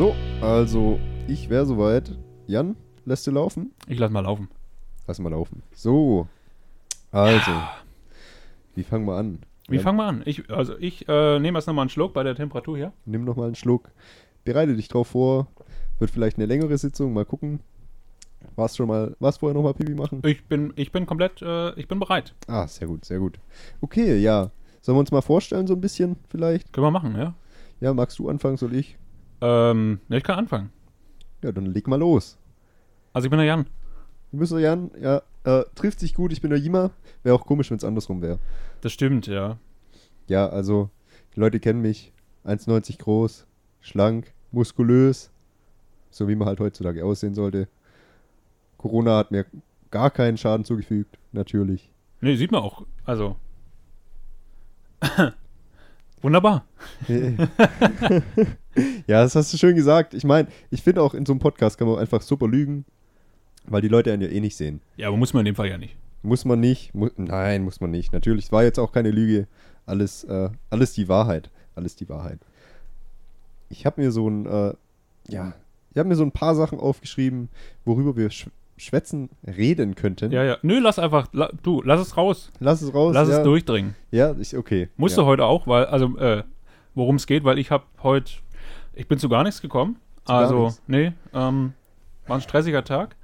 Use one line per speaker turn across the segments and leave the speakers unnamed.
So, also ich wäre soweit. Jan, lässt du laufen?
Ich lass mal laufen.
Lass mal laufen. So, also, wie fangen wir an?
Wie
Jan,
fangen wir an? Ich, also ich äh, nehme erst nochmal einen Schluck bei der Temperatur hier.
Nimm noch mal einen Schluck. Bereite dich drauf vor. Wird vielleicht eine längere Sitzung. Mal gucken. Warst schon mal, warst vorher noch mal Pipi machen?
Ich bin, ich bin komplett, äh, ich bin bereit.
Ah, sehr gut, sehr gut. Okay, ja. Sollen wir uns mal vorstellen so ein bisschen vielleicht?
Können wir machen, ja?
Ja, magst du anfangen, soll ich?
Ähm, ja, ich kann anfangen.
Ja, dann leg mal los.
Also ich bin der Jan.
Du bist der Jan, ja, äh, trifft sich gut, ich bin der Jima. Wäre auch komisch, wenn es andersrum wäre.
Das stimmt, ja.
Ja, also, die Leute kennen mich. 1,90 groß, schlank, muskulös. So wie man halt heutzutage aussehen sollte. Corona hat mir gar keinen Schaden zugefügt, natürlich.
Nee, sieht man auch. Also. Wunderbar.
ja, das hast du schön gesagt. Ich meine, ich finde auch in so einem Podcast kann man einfach super lügen, weil die Leute einen ja eh nicht sehen.
Ja, aber muss man in dem Fall ja nicht.
Muss man nicht. Mu Nein, muss man nicht. Natürlich, es war jetzt auch keine Lüge. Alles, äh, alles die Wahrheit. Alles die Wahrheit. Ich habe mir so ein, äh, ja, ich habe mir so ein paar Sachen aufgeschrieben, worüber wir schwätzen, reden könnten.
Ja, ja. Nö, lass einfach, la, du, lass es raus.
Lass es raus.
Lass
ja.
es durchdringen.
Ja, ich, okay.
Musst
ja.
du heute auch, weil, also, äh, worum es geht, weil ich habe heute, ich bin zu gar nichts gekommen.
Zu
also,
nichts.
nee, ähm, war ein stressiger Tag.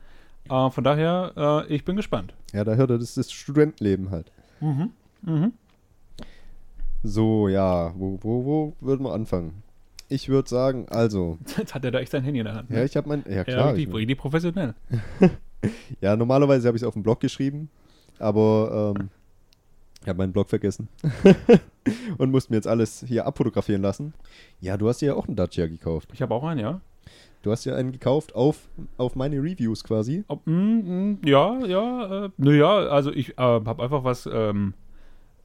Äh, von daher, äh, ich bin gespannt.
Ja, da hört er, das ist das Studentenleben halt.
Mhm. Mhm.
So, ja, wo, wo, wo würden wir anfangen? Ich würde sagen, also,
Jetzt hat er da echt sein Handy in der Hand. ne?
ja, ich habe mein, ja
ja,
klar,
richtig,
ich,
richtig professionell.
ja, normalerweise habe ich es auf dem Blog geschrieben, aber ähm, ich habe meinen Blog vergessen und musste mir jetzt alles hier abfotografieren lassen. Ja, du hast dir ja auch einen Dacia gekauft.
Ich habe auch einen, ja.
Du hast ja einen gekauft auf, auf meine Reviews quasi.
Ob, mm, mm, ja, ja, äh, naja, also ich äh, habe einfach was ähm,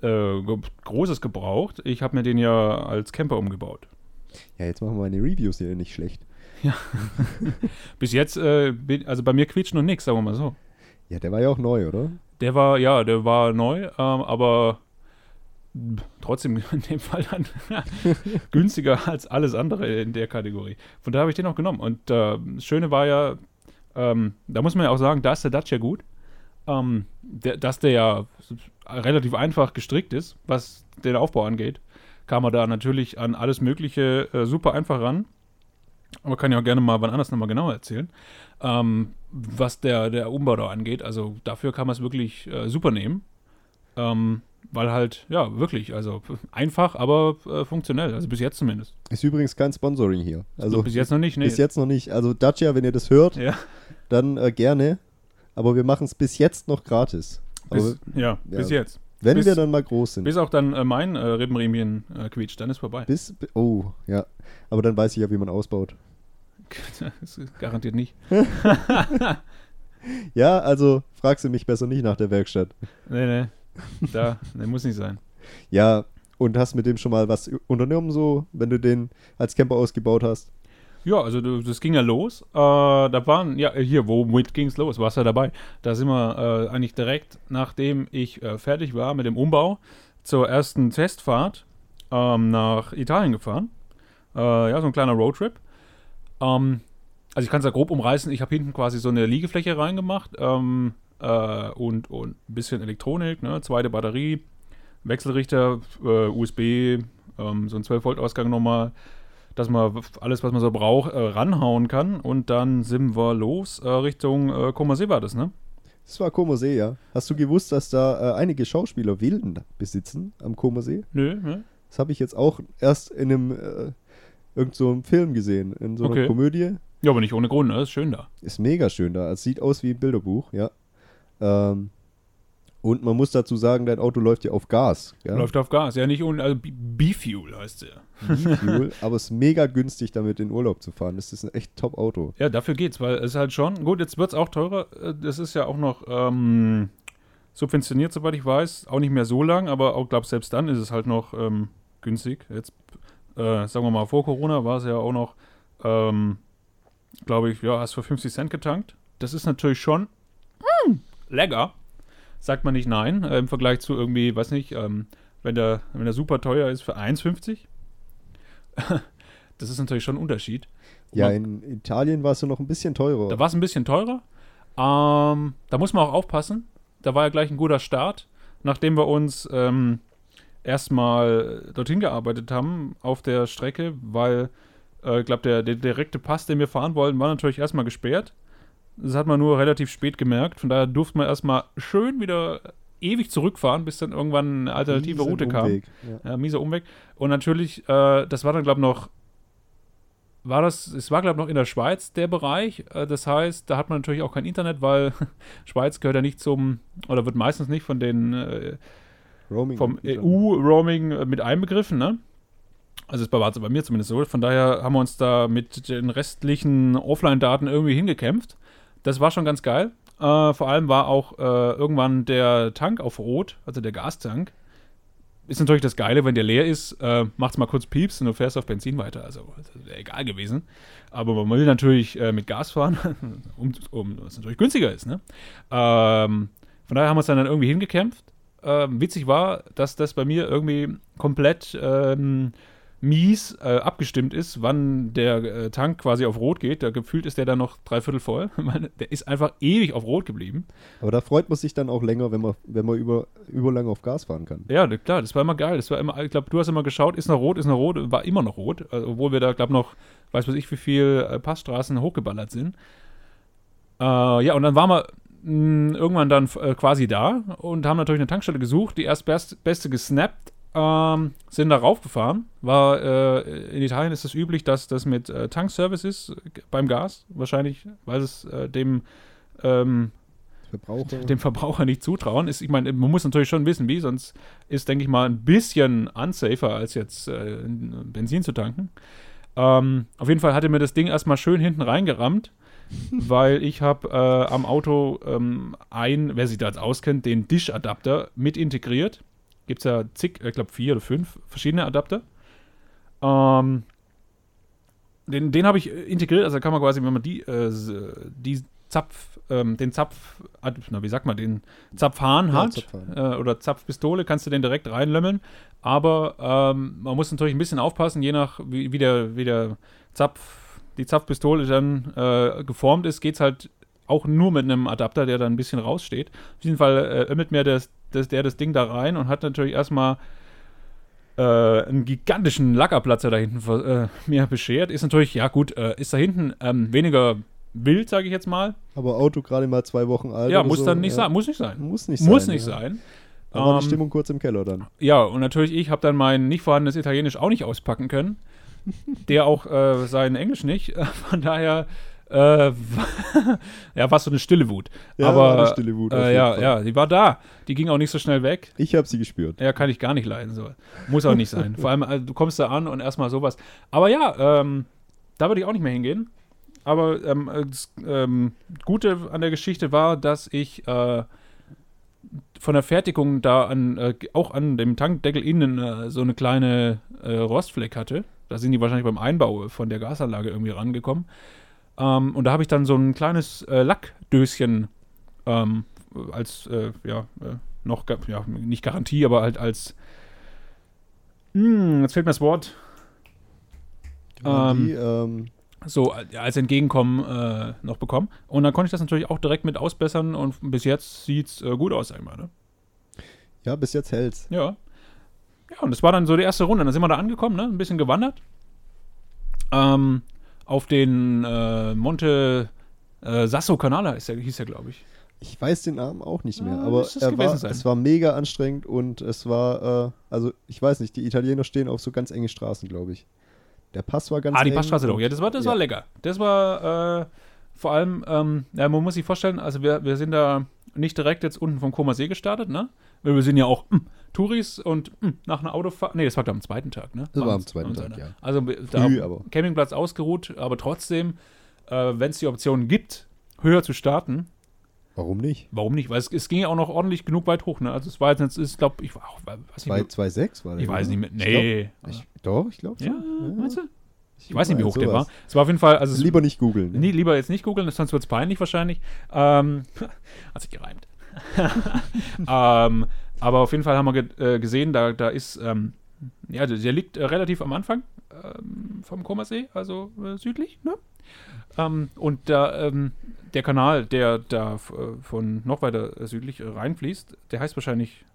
äh, Großes gebraucht. Ich habe mir den ja als Camper umgebaut.
Ja, jetzt machen wir meine Reviews hier nicht schlecht.
Bis jetzt, äh, bin, also bei mir quietscht noch nichts, sagen wir mal so.
Ja, der war ja auch neu, oder?
Der war, ja, der war neu, ähm, aber trotzdem in dem Fall dann günstiger als alles andere in der Kategorie. Von daher habe ich den auch genommen. Und äh, das Schöne war ja, ähm, da muss man ja auch sagen, da ist der Dacia gut, ähm, der, dass der ja relativ einfach gestrickt ist, was den Aufbau angeht, kam er da natürlich an alles Mögliche äh, super einfach ran. Aber kann ja auch gerne mal wann anders nochmal genauer erzählen. Ähm, was der, der Umbau da angeht. Also dafür kann man es wirklich äh, super nehmen. Ähm, weil halt, ja, wirklich, also einfach, aber äh, funktionell. Also bis jetzt zumindest.
Ist übrigens kein Sponsoring hier. Also
bis jetzt noch nicht, nee.
bis jetzt noch nicht. Also Dacia, wenn ihr das hört,
Ja,
dann äh, gerne. Aber wir machen es bis jetzt noch gratis. Aber
bis, ja,
ja.
bis jetzt.
Wenn
bis-
wir dann mal groß sind.
Bis auch dann äh, mein äh, Rippenriemchen äh, quietscht, dann ist vorbei.
Bis, bi- oh, ja. Aber dann weiß ich ja, wie man ausbaut.
garantiert nicht.
Ja, also fragst du mich besser nicht nach der Werkstatt.
Nee, nee. Da, nee, muss nicht sein.
Ja, und hast mit dem schon mal was unternommen, so, wenn du den als Camper ausgebaut hast?
Ja, also das ging ja los. Äh, da waren, ja, hier, womit ging es los? Warst ja dabei. Da sind wir äh, eigentlich direkt, nachdem ich äh, fertig war mit dem Umbau, zur ersten Testfahrt ähm, nach Italien gefahren. Äh, ja, so ein kleiner Roadtrip. Ähm, also ich kann es ja grob umreißen. Ich habe hinten quasi so eine Liegefläche reingemacht ähm, äh, und, und ein bisschen Elektronik, ne? zweite Batterie, Wechselrichter, äh, USB, ähm, so ein 12-Volt-Ausgang nochmal dass man alles, was man so braucht, äh, ranhauen kann und dann sind wir los äh, Richtung äh, Komasee war das, ne?
Das war Como See, ja. Hast du gewusst, dass da äh, einige Schauspieler Villen besitzen am Como See?
Nö, ne?
Das habe ich jetzt auch erst in einem äh, irgend so einem Film gesehen, in so einer
Okay.
Komödie.
Ja, aber nicht ohne Grund, ne? Ist schön da.
Ist mega schön da. Es sieht aus wie ein Bilderbuch, ja. Ähm, und man muss dazu sagen, dein Auto läuft ja auf Gas. Ja?
Läuft auf Gas. Ja, nicht ohne, also B-Fuel heißt der.
E-Fuel, aber es ist mega günstig, damit in Urlaub zu fahren. Das ist ein echt top Auto.
Ja, dafür geht's, weil es halt schon, gut, jetzt wird's auch teurer. Äh, Das ist ja auch noch ähm, subventioniert, soweit ich weiß. Auch nicht mehr so lang, aber auch, glaube selbst dann ist es halt noch ähm, günstig. Jetzt, äh, sagen wir mal, vor Corona war es ja auch noch, ähm, glaube ich, ja, hast für 50 Cent getankt. Das ist natürlich schon mm, lecker. Sagt man nicht nein, äh, im Vergleich zu irgendwie, weiß nicht, ähm, wenn der, wenn der super teuer ist für 1,50. das ist natürlich schon ein Unterschied.
Ja, in Italien war es ja noch ein bisschen teurer.
Da war es ein bisschen teurer. Ähm, da muss man auch aufpassen. Da war ja gleich ein guter Start, nachdem wir uns ähm, erstmal dorthin gearbeitet haben auf der Strecke, weil äh, ich glaube, der, der direkte Pass, den wir fahren wollten, war natürlich erstmal gesperrt. Das hat man nur relativ spät gemerkt. Von daher durfte man erstmal schön wieder ewig zurückfahren, bis dann irgendwann eine alternative
Riesen
Route kam.
Umweg, Ja.
Ja, mieser Umweg. Und natürlich, äh, das war dann, glaube ich, noch, war das, es war, glaube ich, noch in der Schweiz der Bereich. Äh, das heißt, da hat man natürlich auch kein Internet, weil Schweiz gehört ja nicht zum, oder wird meistens nicht von den, äh,
Roaming.
vom EU-Roaming äh, mit einbegriffen, ne? Also das war bei mir zumindest so. Von daher haben wir uns da mit den restlichen Offline-Daten irgendwie hingekämpft. Das war schon ganz geil. Äh, vor allem war auch äh, irgendwann der Tank auf Rot, also der Gastank. Ist natürlich das Geile, wenn der leer ist, äh, macht's mal kurz Pieps und du fährst auf Benzin weiter. Also wäre egal gewesen. Aber man will natürlich äh, mit Gas fahren, um, um was natürlich günstiger ist. Ne? Ähm, von daher haben wir uns dann, dann irgendwie hingekämpft. Ähm, witzig war, dass das bei mir irgendwie komplett ähm, mies äh, abgestimmt ist, wann der äh, Tank quasi auf Rot geht. Da gefühlt ist der dann noch dreiviertel voll. Der ist einfach ewig auf Rot geblieben.
Aber da freut man sich dann auch länger, wenn man, wenn man über, überlang auf Gas fahren kann.
Ja, klar, das war immer geil. Das war immer, ich glaube, du hast immer geschaut, ist noch rot, ist noch rot, war immer noch rot, also, obwohl wir da, glaube noch, weiß was ich, wie viel äh, Passstraßen hochgeballert sind. Äh, ja, und dann waren wir mh, irgendwann dann äh, quasi da und haben natürlich eine Tankstelle gesucht, die erst best, beste gesnappt, ähm, sind da raufgefahren. War, äh, in Italien ist es üblich, dass das mit äh, Tankservice ist äh, beim Gas, wahrscheinlich, weil es äh, dem ähm,
Verbraucher.
dem Verbraucher nicht zutrauen. Ist, ich meine, man muss natürlich schon wissen, wie, sonst ist, denke ich mal, ein bisschen unsafer, als jetzt äh, Benzin zu tanken. Ähm, auf jeden Fall hatte mir das Ding erstmal schön hinten reingerammt, weil ich habe äh, am Auto ähm, ein, wer sich da jetzt auskennt, den Dish-Adapter mit integriert. Gibt es ja zig, ich glaube vier oder fünf verschiedene Adapter. Ähm, den den habe ich äh, integriert, also kann man quasi, wenn man die, äh, die Zapf, ähm, den Zapf, na, wie sagt man, den Zapfhahn
Ja,
hat
Zapfhahn.
äh, oder Zapfpistole, kannst du den direkt reinlömmeln. Aber ähm, man muss natürlich ein bisschen aufpassen, je nach wie, wie, der, wie der Zapf, die Zapfpistole dann äh, geformt ist, geht es halt auch nur mit einem Adapter, der dann ein bisschen raussteht. Auf jeden Fall äh, ömmelt mir das, das, der das Ding da rein und hat natürlich erstmal äh, einen gigantischen Lackerplatzer da hinten äh, mir beschert. Ist natürlich, ja gut, äh, ist da hinten ähm, weniger wild, sage ich jetzt mal.
Aber Auto gerade mal zwei Wochen alt.
ja, muss
so,
dann nicht
ja.
sein, muss nicht sein.
Muss nicht
Muss
sein.
nicht
ja.
sein.
Da war die
Ähm,
Stimmung kurz im Keller dann.
Ja, und natürlich, ich habe dann mein nicht vorhandenes Italienisch auch nicht auspacken können. Der auch äh, sein Englisch nicht. Von daher, äh, ja, war so eine stille Wut.
Ja,
Aber,
war eine stille Wut
Äh, ja,
Fall.
ja, die war da. Die ging auch nicht so schnell weg.
Ich habe sie gespürt.
Ja, kann ich gar nicht leiden. So. Muss auch nicht sein. Vor allem, also, du kommst da an und erstmal sowas. Aber ja, ähm, da würde ich auch nicht mehr hingehen. Aber ähm, äh, das ähm, Gute an der Geschichte war, dass ich äh, von der Fertigung da an, äh, auch an dem Tankdeckel innen äh, so eine kleine äh, Rostfleck hatte. Da sind die wahrscheinlich beim Einbau von der Gasanlage irgendwie rangekommen. Ähm, und da habe ich dann so ein kleines äh, Lackdöschen ähm, als, äh, ja, äh, noch, ja, nicht Garantie, aber halt als, hm, jetzt fehlt mir das Wort,
die, ähm,
so äh, als Entgegenkommen äh, noch bekommen. Und dann konnte ich das natürlich auch direkt mit ausbessern und bis jetzt sieht es äh, gut aus, sag ich mal. Ne?
ja, bis jetzt hält's.
Ja. Ja, und das war dann so die erste Runde. Dann sind wir da angekommen, ne? ein bisschen gewandert. Ähm, auf den äh, Monte äh, Sasso Canale hieß der, hieß der glaube ich.
Ich weiß den Namen auch nicht mehr,
Ah,
aber er war,
sein.
es war mega anstrengend und es war, äh, also ich weiß nicht, die Italiener stehen auf so ganz enge Straßen, glaube ich. Der Pass war ganz
Ah, die Passstraße doch. Ja, das war, das
ja.
war lecker. Das war äh, vor allem, ähm, ja, man muss sich vorstellen, also wir, wir sind da nicht direkt jetzt unten vom Koma See gestartet, ne? Weil wir sind ja auch hm, Touris und hm, nach einer Autofahrt. Nee, das war am zweiten Tag, ne?
Das war am zweiten Tag, ja.
Also wir- da
Früh, aber.
Campingplatz ausgeruht, aber trotzdem, äh, wenn es die Option gibt, höher zu starten,
Warum nicht?
warum nicht? Weil es, es ging ja auch noch ordentlich genug weit hoch, ne? Also es war jetzt, ich glaube, ich war auch, weiß nicht,
2,6 war der.
ich weiß nicht mehr.
Ich glaub-
Nee.
Ich, doch, ich glaube
ja, meinst du?
Ich,
weiß nicht, wie hoch der war.
sowas.
Es war auf jeden Fall, also
Lieber nicht googeln. ne?
Nee, lieber jetzt nicht googeln, sonst wird es peinlich wahrscheinlich. Ähm, hat sich gereimt. ähm, aber auf jeden Fall haben wir ge äh, gesehen, da, da ist, ähm, ja, der, der liegt äh, relativ am Anfang ähm, vom Komersee, also äh, südlich, ne? Ähm, und da, ähm, der Kanal, der da äh, von noch weiter südlich äh, reinfließt, der heißt wahrscheinlich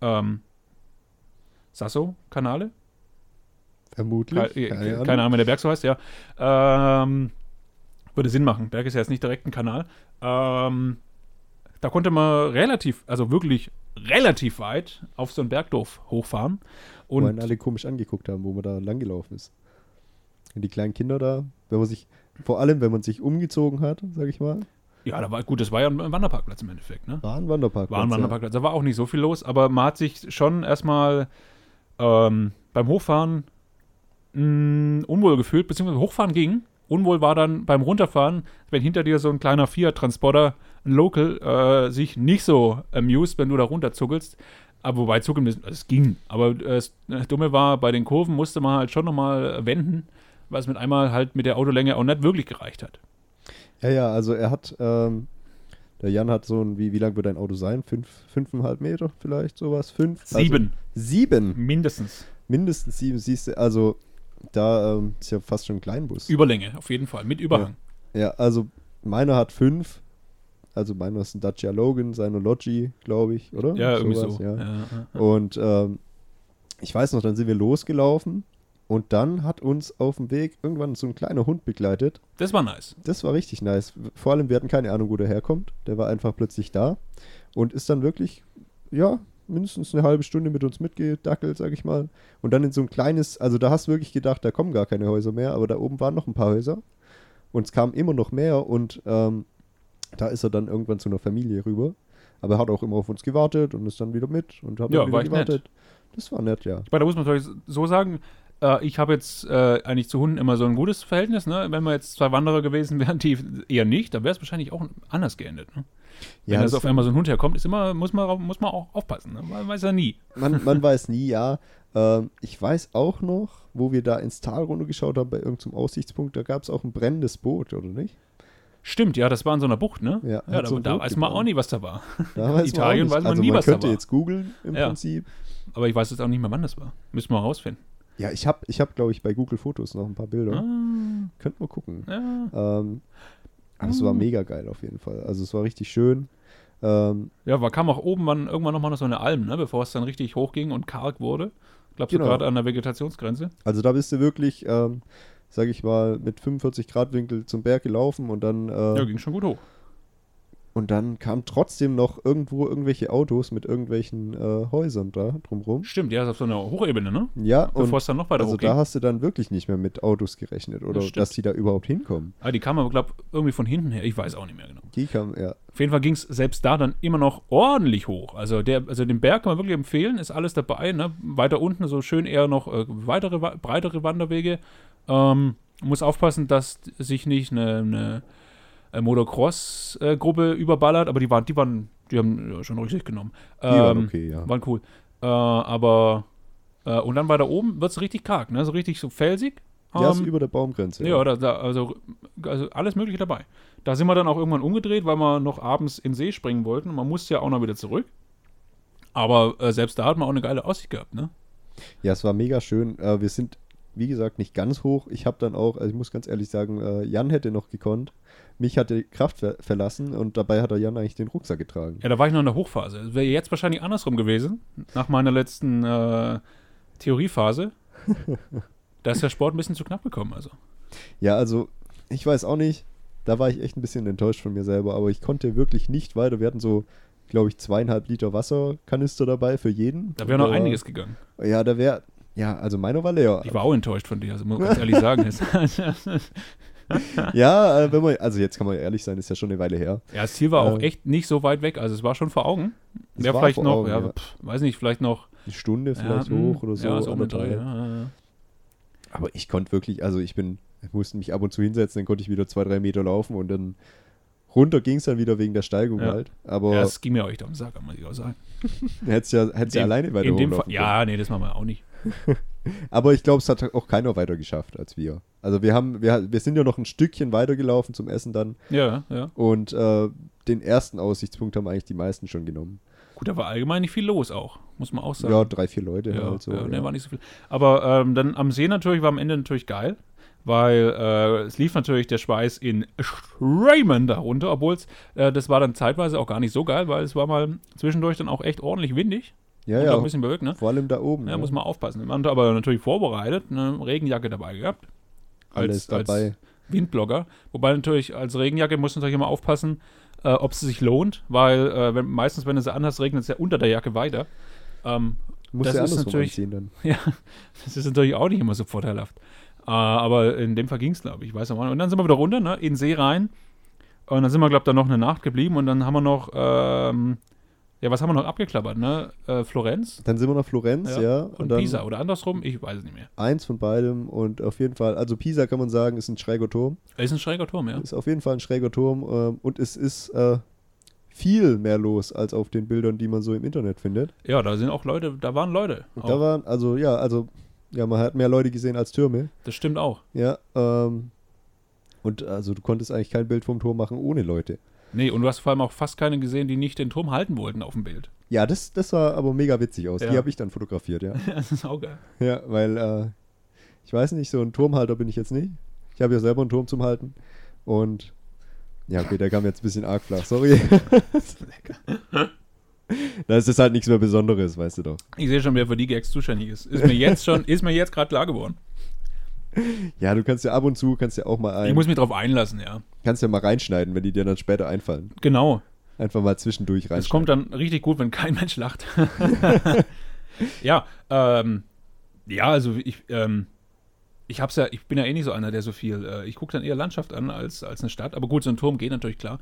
ähm, Sasso-Kanale.
Vermutlich.
Keine, keine, keine Ahnung, wenn der Berg so heißt, ja. Ähm, würde Sinn machen. Berg ist ja jetzt nicht direkt ein Kanal. Ähm, da konnte man relativ, also wirklich relativ weit auf so ein Bergdorf hochfahren.
wo
Und
einen alle komisch angeguckt haben, wo man da langgelaufen ist. Und die kleinen Kinder da, wenn man sich, vor allem wenn man sich umgezogen hat, sag ich mal,
ja, da war gut, das war ja ein Wanderparkplatz im Endeffekt, ne?
war ein Wanderpark.
War ein Wanderparkplatz. Da war auch nicht so viel los, aber man hat sich schon erstmal ähm, beim Hochfahren mh, unwohl gefühlt, beziehungsweise Hochfahren ging. Unwohl war dann beim Runterfahren, wenn hinter dir so ein kleiner Fiat-Transporter, ein Local, äh, sich nicht so amused, wenn du da runterzuckelst. Aber wobei zuckeln, das- es ging. Aber äh, das Dumme war, bei den Kurven musste man halt schon nochmal wenden, weil es mit einmal halt mit der Autolänge auch nicht wirklich gereicht hat.
Ja, ja, also er hat, ähm, der Jan hat so ein, wie, wie lang wird dein Auto sein? Fünf, fünfeinhalb Meter vielleicht, sowas? Fünf?
Sieben,
Also, sieben!
mindestens.
Mindestens sieben, siehst du, also da ähm, ist ja fast schon ein Kleinbus.
Überlänge, auf jeden Fall, mit Überhang.
Ja, also meiner hat fünf. Also meiner ist ein Dacia Logan, seine Logi, glaube ich, oder?
Ja, irgendwie so.
Ja.
Ja, ja, ja.
Und ähm, ich weiß noch, dann sind wir losgelaufen und dann hat uns auf dem Weg irgendwann so ein kleiner Hund begleitet.
Das war nice.
Das war richtig nice. Vor allem, wir hatten keine Ahnung, wo der herkommt. Der war einfach plötzlich da und ist dann wirklich, ja, mindestens eine halbe Stunde mit uns mitgedackelt, sag ich mal. Und dann in so ein kleines, also da hast du wirklich gedacht, da kommen gar keine Häuser mehr, aber da oben waren noch ein paar Häuser. Und es kamen immer noch mehr und ähm, da ist er dann irgendwann zu einer Familie rüber. Aber er hat auch immer auf uns gewartet und ist dann wieder mit und hat
Ja,
wieder
war echt nett.
gewartet. Das war nett, ja.
Ich meine, da muss man natürlich so sagen, äh, ich habe jetzt äh, eigentlich zu Hunden immer so ein gutes Verhältnis. Ne? Wenn wir jetzt zwei Wanderer gewesen wären, die eher nicht, dann wäre es wahrscheinlich auch anders geendet. Ne? Wenn
ja
also
das-
auf einmal so ein Hund herkommt, ist immer, muss man, muss man auch aufpassen. Ne? Man weiß ja nie.
man, man weiß nie, ja. Ähm, ich weiß auch noch, wo wir da ins Tal runtergeschaut haben, bei irgendeinem Aussichtspunkt, da gab es auch ein brennendes Boot, oder nicht?
Stimmt, ja, das war in so einer Bucht, ne?
Ja,
ja da,
so
da weiß man auch nie, was da war.
Da weiß
Italien
man
weiß man
also
nie,
man
was da
könnte
war.
jetzt googeln im
Ja.
Prinzip.
Aber ich weiß jetzt auch nicht mehr, wann das war. Müssen wir rausfinden.
Ja, ich habe, ich hab, glaube ich, bei Google Fotos noch ein paar Bilder.
Ah,
Könnt mal gucken.
ja.
Ähm, aber es war
Ah.
mega geil auf jeden Fall. Also es war richtig schön. Ähm,
ja, war, kam auch oben wann, irgendwann nochmal noch so eine Alm, ne? bevor es dann richtig hochging und karg wurde. Glaubst
Genau.
du gerade an der Vegetationsgrenze?
also da bist du wirklich, ähm, sag ich mal, mit 45 Grad Winkel zum Berg gelaufen und dann äh,
Ja, ging schon gut hoch.
Und dann kamen trotzdem noch irgendwo irgendwelche Autos mit irgendwelchen äh, Häusern da drumrum.
Stimmt, ja, ist auf so einer Hochebene, ne?
Ja, und
Bevor es dann noch weiter
also
hochging.
da hast du dann wirklich nicht mehr mit Autos gerechnet oder
Das
dass die da überhaupt hinkommen.
Ah, die kam aber, glaube irgendwie von hinten her. Ich weiß auch nicht mehr genau.
Die kamen, ja.
Auf jeden Fall ging es selbst da dann immer noch ordentlich hoch. Also, der, also den Berg kann man wirklich empfehlen, ist alles dabei. Ne? Weiter unten so schön eher noch äh, weitere, breitere Wanderwege. Ähm, muss aufpassen, dass sich nicht eine, eine äh, Motocross-Gruppe überballert, aber die waren, die waren, die haben ja, schon richtig genommen.
Die waren
Ähm,
okay, ja.
Waren cool. Äh, aber äh, und dann weiter oben wird es richtig karg, ne? So richtig so felsig.
Ja, ist
Ähm,
über der Baumgrenze.
ja, da, da, also, also alles Mögliche dabei. Da sind wir dann auch irgendwann umgedreht, weil wir noch abends in den See springen wollten. Man musste ja auch noch wieder zurück. Aber äh, selbst da hat man auch eine geile Aussicht gehabt, ne?
Ja, es war mega schön. Äh, wir sind, wie gesagt, nicht ganz hoch. Ich habe dann auch, also ich muss ganz ehrlich sagen, äh, Jan hätte noch gekonnt. Mich hat die Kraft ver verlassen und dabei hat er Jan eigentlich den Rucksack getragen.
Ja, da war ich noch in der Hochphase. Es wäre jetzt wahrscheinlich andersrum gewesen, nach meiner letzten äh, Theoriephase. da ist der Sport ein bisschen zu knapp gekommen, also.
Ja, also ich weiß auch nicht. Da war ich echt ein bisschen enttäuscht von mir selber, aber ich konnte wirklich nicht weiter. Wir hatten so, glaube ich, zweieinhalb Liter Wasserkanister dabei für jeden.
Da wäre noch einiges gegangen.
Ja, da wäre, ja, also meiner war leer.
Ich war auch enttäuscht von dir, also muss ich ganz ehrlich sagen.
Ja, äh, wenn man, also jetzt kann man ehrlich sein, ist ja schon eine Weile her.
ja, das Ziel war auch
Äh,
echt nicht so weit weg. Also es war schon vor Augen. Wäre
war
vielleicht noch,
Augen,
ja. Pff, weiß nicht, vielleicht noch
Eine Stunde vielleicht
hm,
hoch oder so.
Ja, so ja, ja.
Aber ich konnte wirklich, also ich bin, ich musste mich ab und zu hinsetzen, dann konnte ich wieder zwei, drei Meter laufen und dann runter ging es dann wieder wegen der Steigung
Ja.
halt. Aber
Ja, es ging mir auch echt den Sack, muss ich auch sagen.
hättest ja, hättest ja
In-
alleine weiter
In dem Fall, ja, nee, das machen wir auch nicht.
Aber ich glaube, es hat auch keiner weiter geschafft als wir. Also wir haben, wir, wir sind ja noch ein Stückchen weitergelaufen zum Essen dann
Ja, ja.
und äh, den ersten Aussichtspunkt haben eigentlich die meisten schon genommen.
Gut, da war allgemein nicht viel los auch, muss man auch sagen.
Ja, drei, vier Leute
Ja,
halt so.
ja,
ja.
ne, war nicht so viel. Aber ähm, dann am See natürlich war am Ende natürlich geil, weil äh, es lief natürlich der Schweiß in Strömen darunter, obwohl es, äh, das war dann zeitweise auch gar nicht so geil, weil es war mal zwischendurch dann auch echt ordentlich windig
ja, ja,
auch ein bisschen bewölkt, ne?
vor allem da oben.
Ja, muss man aufpassen. Man hat aber natürlich vorbereitet, eine Regenjacke dabei gehabt.
Alles dabei.
Als Windblogger. Wobei natürlich als Regenjacke muss man natürlich immer aufpassen, äh, ob es sich lohnt, weil äh, wenn, meistens, wenn du sie anhast, regnet es ja unter der Jacke weiter. Ähm,
Muss
das
ja
ist natürlich-
dann.
ja, das ist natürlich auch nicht immer so vorteilhaft. Äh, aber in dem Fall ging es, glaube ich. ich. Weiß nicht. Und dann sind wir wieder runter, ne, in den See rein. Und dann sind wir, glaube ich, da noch eine Nacht geblieben. Und dann haben wir noch, ähm, ja, was haben wir noch abgeklappert, ne? Äh, Florenz
Dann sind wir nach Florenz, ja.
und,
dann
Pisa. Oder andersrum, ich weiß es nicht mehr.
Eins von beidem und auf jeden Fall, also Pisa kann man sagen, ist ein schräger Turm.
Ist ein schräger Turm, ja.
Ist auf jeden Fall ein schräger Turm ähm, und es ist äh, viel mehr los als auf den Bildern, die man so im Internet findet.
Ja, da sind auch Leute, da waren Leute.
Und
Auch.
da waren, also ja, also ja, man hat mehr Leute gesehen als Türme.
das stimmt auch.
Ja, ähm, und also du konntest eigentlich kein Bild vom Turm machen ohne Leute.
Nee, und du hast vor allem auch fast keine gesehen, die nicht den Turm halten wollten auf dem Bild.
Ja, das, das sah aber mega witzig aus.
Ja.
Die habe ich dann fotografiert, ja.
das ist auch geil.
Ja, weil, äh, ich weiß nicht, so ein Turmhalter bin ich jetzt nicht. Ich habe ja selber einen Turm zum Halten. Und ja, okay, der kam jetzt ein bisschen arg flach, sorry. Das ist halt nichts mehr Besonderes, weißt du doch.
Ich sehe schon, wer für die Gags zuständig ist. Ist mir jetzt schon, ist mir jetzt gerade klar geworden.
Ja, du kannst ja ab und zu, kannst ja auch mal
Ich
ein,
muss mich drauf einlassen, ja.
kannst ja mal reinschneiden, wenn die dir dann später einfallen.
Genau.
Einfach mal zwischendurch
Es
reinschneiden.
kommt dann richtig gut, wenn kein Mensch lacht. ja, ähm, ja, also ich, ähm, ich hab's ja, ich bin ja eh nicht so einer, der so viel, äh, ich gucke dann eher Landschaft an als, als eine Stadt. Aber gut, so ein Turm geht natürlich klar.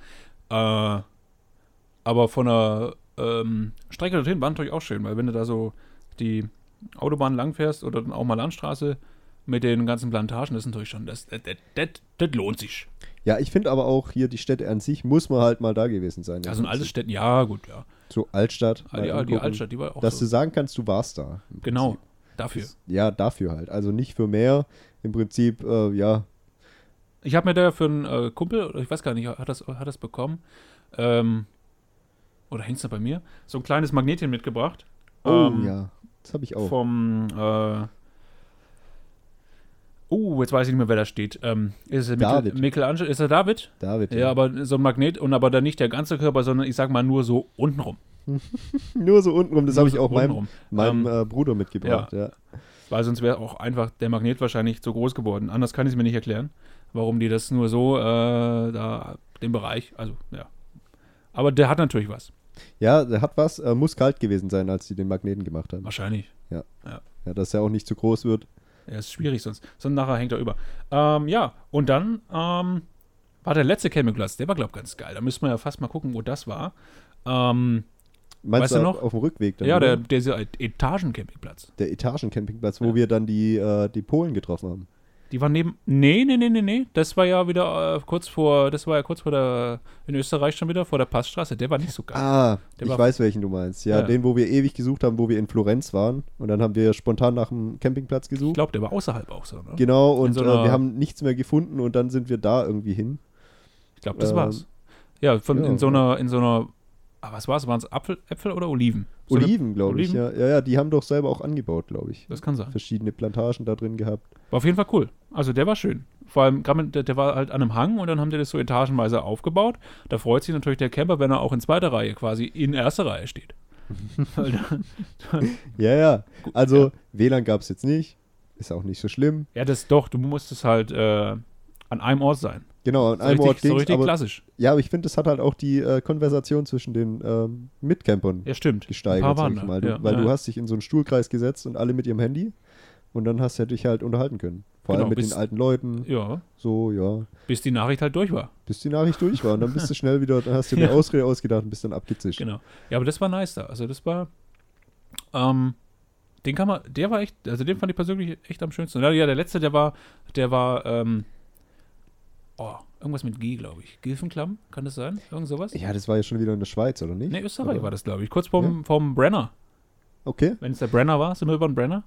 Äh, aber von der ähm, Strecke dorthin war natürlich auch schön, weil wenn du da so die Autobahn langfährst oder dann auch mal Landstraße mit den ganzen Plantagen, das ist natürlich schon, das, das, das, das lohnt sich.
Ja, ich finde aber auch hier die Städte an sich, muss man halt mal da gewesen sein.
Also ein altes Städten, ja, gut, ja.
So Altstadt.
Ah, die, die Altstadt, die war auch
Dass
so.
du sagen kannst, du warst da.
Genau,
Prinzip.
dafür.
Das- Ja, dafür halt. Also nicht für mehr. Im Prinzip, äh, ja,
Ich habe mir da für einen äh, Kumpel, ich weiß gar nicht, hat das, hat das bekommen, ähm, oder hängt es da bei mir, so ein kleines Magnetchen mitgebracht.
Oh
ähm,
ja, das habe ich auch.
Vom, äh, oh, jetzt weiß ich nicht mehr, wer da steht. Ähm, ist es
David.
Michel, Michelangelo, ist er David?
David.
Ja. aber so ein Magnet und aber dann nicht der ganze Körper, sondern ich sag mal nur so untenrum.
Nur so untenrum, das habe ich auch meinem,
untenrum.
meinem
Ähm,
äh, Bruder mitgebracht. Ja.
Weil sonst wäre auch einfach der Magnet wahrscheinlich zu groß geworden. Anders kann ich es mir nicht erklären, warum die das nur so äh, da, den Bereich, also ja. Aber der hat natürlich was.
Ja, der hat was. Äh, muss kalt gewesen sein, als die den Magneten gemacht haben.
Wahrscheinlich.
Ja, dass er auch nicht zu groß wird.
Ja, ist schwierig sonst. Sonst nachher hängt er über. Ähm, ja, und dann ähm, war der letzte Campingplatz, der war, glaube ich, ganz geil. Da müssen wir ja fast mal gucken, wo das war. Ähm,
Meinst
Weißt
du noch? Auf dem Rückweg dann?
ja, der,
oder?
dieser Etagencampingplatz.
der Etagencampingplatz, wo
Ja.
wir dann die, äh, die Polen getroffen haben.
Die waren neben. Nee, nee, nee, nee, nee. Das war ja wieder äh, kurz vor. Das war ja kurz vor der. In Österreich schon wieder, vor der Passstraße. Der war nicht so geil.
Ah,
Der
ich
war-
weiß, welchen du meinst. Ja,
Ja.
den, wo wir ewig gesucht haben, wo wir in Florenz waren. Und dann haben wir spontan nach dem Campingplatz
ich
gesucht.
glaube, der war außerhalb auch so, ne?
Genau, und
so
äh, wir haben nichts mehr gefunden und dann sind wir da irgendwie hin.
Ich glaube, das
Ähm,
war's. Ja, von,
ja,
in so einer. In so einer ah, was war's? Waren es Apfel, Äpfel oder Oliven? So
Oliven, glaube ich. Ja. ja, ja, die haben doch selber auch angebaut, glaube ich.
Das kann sein.
Verschiedene Plantagen da drin gehabt.
War auf jeden Fall cool. Also der war schön. Vor allem, der, der war halt an einem Hang und dann haben die das so etagenweise aufgebaut. Da freut sich natürlich der Camper, wenn er auch in zweiter Reihe quasi in erster Reihe steht.
Ja, ja. Also
ja.
WLAN gab es jetzt nicht. Ist auch nicht so schlimm.
ja, das doch, du musstest halt äh, an einem Ort sein.
Genau, an
So
einem
richtig,
Ort
so
ging's,
richtig
aber,
klassisch.
Ja, aber ich finde, das hat halt auch die äh, Konversation zwischen den ähm, Mitcampern
Ja, stimmt.
Gesteigert, sag ich mal. Du,
ja,
weil
ja.
du hast dich in so einen Stuhlkreis gesetzt und alle mit ihrem Handy und dann hast du dich halt unterhalten können. Vor
Genau,
allem mit
bis-
den alten Leuten.
Ja,
So, ja.
bis die Nachricht halt durch war.
Bis die Nachricht durch war und dann bist du schnell wieder, dann hast du dir
Ja.
eine Ausrede ausgedacht und bist dann abgezischt.
Genau. Ja, aber das war nice da. Also das war. Ähm, den kann man, der war echt, also den fand ich persönlich echt am schönsten. Ja, ja, der letzte, der war, der war, ähm, oh, irgendwas mit G, glaube ich. Gilfenklamm, kann das sein? Irgend sowas?
Ja, das war ja schon wieder in der Schweiz, oder nicht?
Nee, Österreich
Oder?
war das, glaube ich. Kurz vorm, vorm Brenner.
Okay.
Wenn es der Brenner war, sind wir über den Brenner?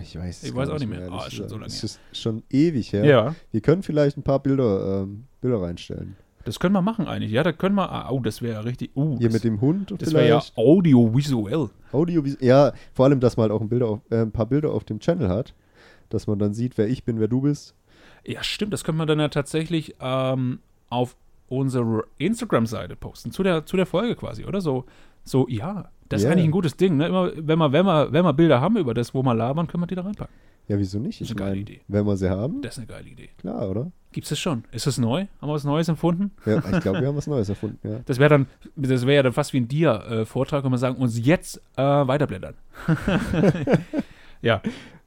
Ich weiß, es
Ich weiß auch nicht mehr.
ehrlich
Ah, ist schon so lange her.
ist schon ewig her.
Ja.
Wir können vielleicht ein paar Bilder, ähm, Bilder reinstellen.
Das können wir machen eigentlich. Ja, da können wir. ah, Oh, das wäre ja richtig. Uh,
Hier
das,
mit dem Hund
das wäre ja audiovisuell.
Audio, ja, vor allem, dass man halt auch ein, Bilder auf, äh, ein paar Bilder auf dem Channel hat. Dass man dann sieht, wer ich bin, wer du bist.
Ja, stimmt. Das können wir dann ja tatsächlich ähm, auf unsere Instagram-Seite posten. Zu der, zu der Folge quasi, oder? So, so ja. Das ist
Ja.
eigentlich ein gutes Ding. Ne? Immer, wenn, wir, wenn, wir, wenn wir Bilder haben über das, wo wir labern, können wir die da reinpacken.
Ja, wieso nicht?
Das ist
Ich
eine geile
meine,
Idee.
wenn wir sie haben,
Das ist eine geile Idee.
klar, oder?
Gibt es das schon? Ist das neu? Haben wir was Neues empfunden?
Ja, ich glaube, wir haben was Neues erfunden, ja.
Das wäre dann, das wäre ja dann fast wie ein Dia-Vortrag, wenn wir sagen, uns jetzt äh, weiterblättern. ja,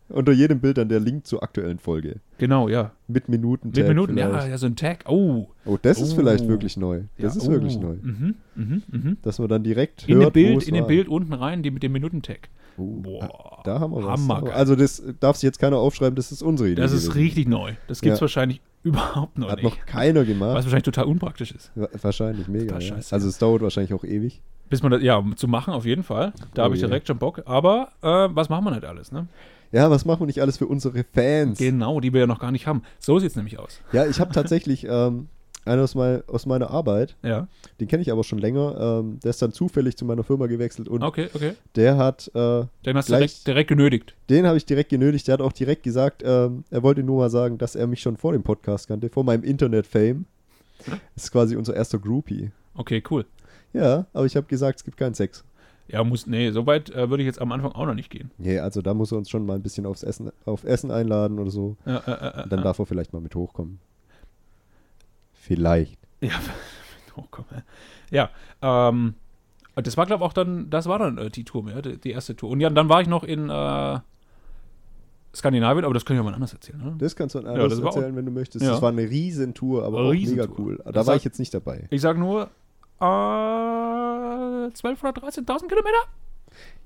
Unter jedem Bild dann der Link zur aktuellen Folge.
genau, ja.
Mit Minuten.
Mit Minuten, ja, ja, so ein Tag. Oh,
Oh, das ist
Oh.
vielleicht wirklich neu. Das
ja,
ist wirklich
oh.
neu.
Mhm, mhm, mhm.
Dass man dann direkt
In dem
hört, wo
Bild, in dem. Bild unten rein, die mit dem Minutentag.
Oh,
Boah,
Da haben wir was.
Hammergeil.
Also das darf sich jetzt keiner aufschreiben, das ist unsere Idee.
Das ist
gewesen.
richtig neu. Das gibt es
Ja.
wahrscheinlich überhaupt noch
Hat
nicht.
noch keiner
Was
gemacht.
wahrscheinlich total unpraktisch ist.
Wa- Wahrscheinlich mega. Ja. Also es dauert wahrscheinlich auch ewig.
Bis man das, ja, zu machen auf jeden Fall. Da
Oh
habe ich direkt schon Bock. Aber äh, was machen wir nicht alles, ne?
Ja, was machen wir nicht alles für unsere Fans?
Genau, die wir ja noch gar nicht haben. So sieht es nämlich aus.
Ja, ich habe tatsächlich ähm, einen aus, mein, aus meiner Arbeit,
Ja,
den kenne ich aber schon länger. Ähm, der ist dann zufällig zu meiner Firma gewechselt und
okay, okay.
der hat, äh,
Den hast du direkt, direkt genötigt.
den habe ich direkt genötigt. Der hat auch direkt gesagt, ähm, er wollte nur mal sagen, dass er mich schon vor dem Podcast kannte, vor meinem Internet-Fame. Das ist quasi unser erster Groupie.
Okay, cool.
Ja, aber ich habe gesagt, es gibt keinen Sex.
Ja, muss, nee, so weit äh, würde ich jetzt am Anfang auch noch nicht gehen.
Nee, also da muss er uns schon mal ein bisschen aufs Essen, auf Essen einladen oder so.
Ja, äh, äh, äh,
Dann
äh.
darf er vielleicht mal mit hochkommen. Vielleicht.
Ja, komm, äh. ja ähm, das war, glaube ich, auch dann, das war dann äh, die Tour mehr, die, die erste Tour. Und ja, dann war ich noch in Skandinavien, aber das kann ich ja mal anders erzählen, ne?
Das kannst du dann
Ja, das war auch-
erzählen, wenn du möchtest.
Ja.
Das war eine Riesentour, aber auch
Riesentour.
mega cool. Da
Das
war
war-
ich jetzt nicht dabei.
Ich sag nur, äh, 12 oder 13.000 Kilometer?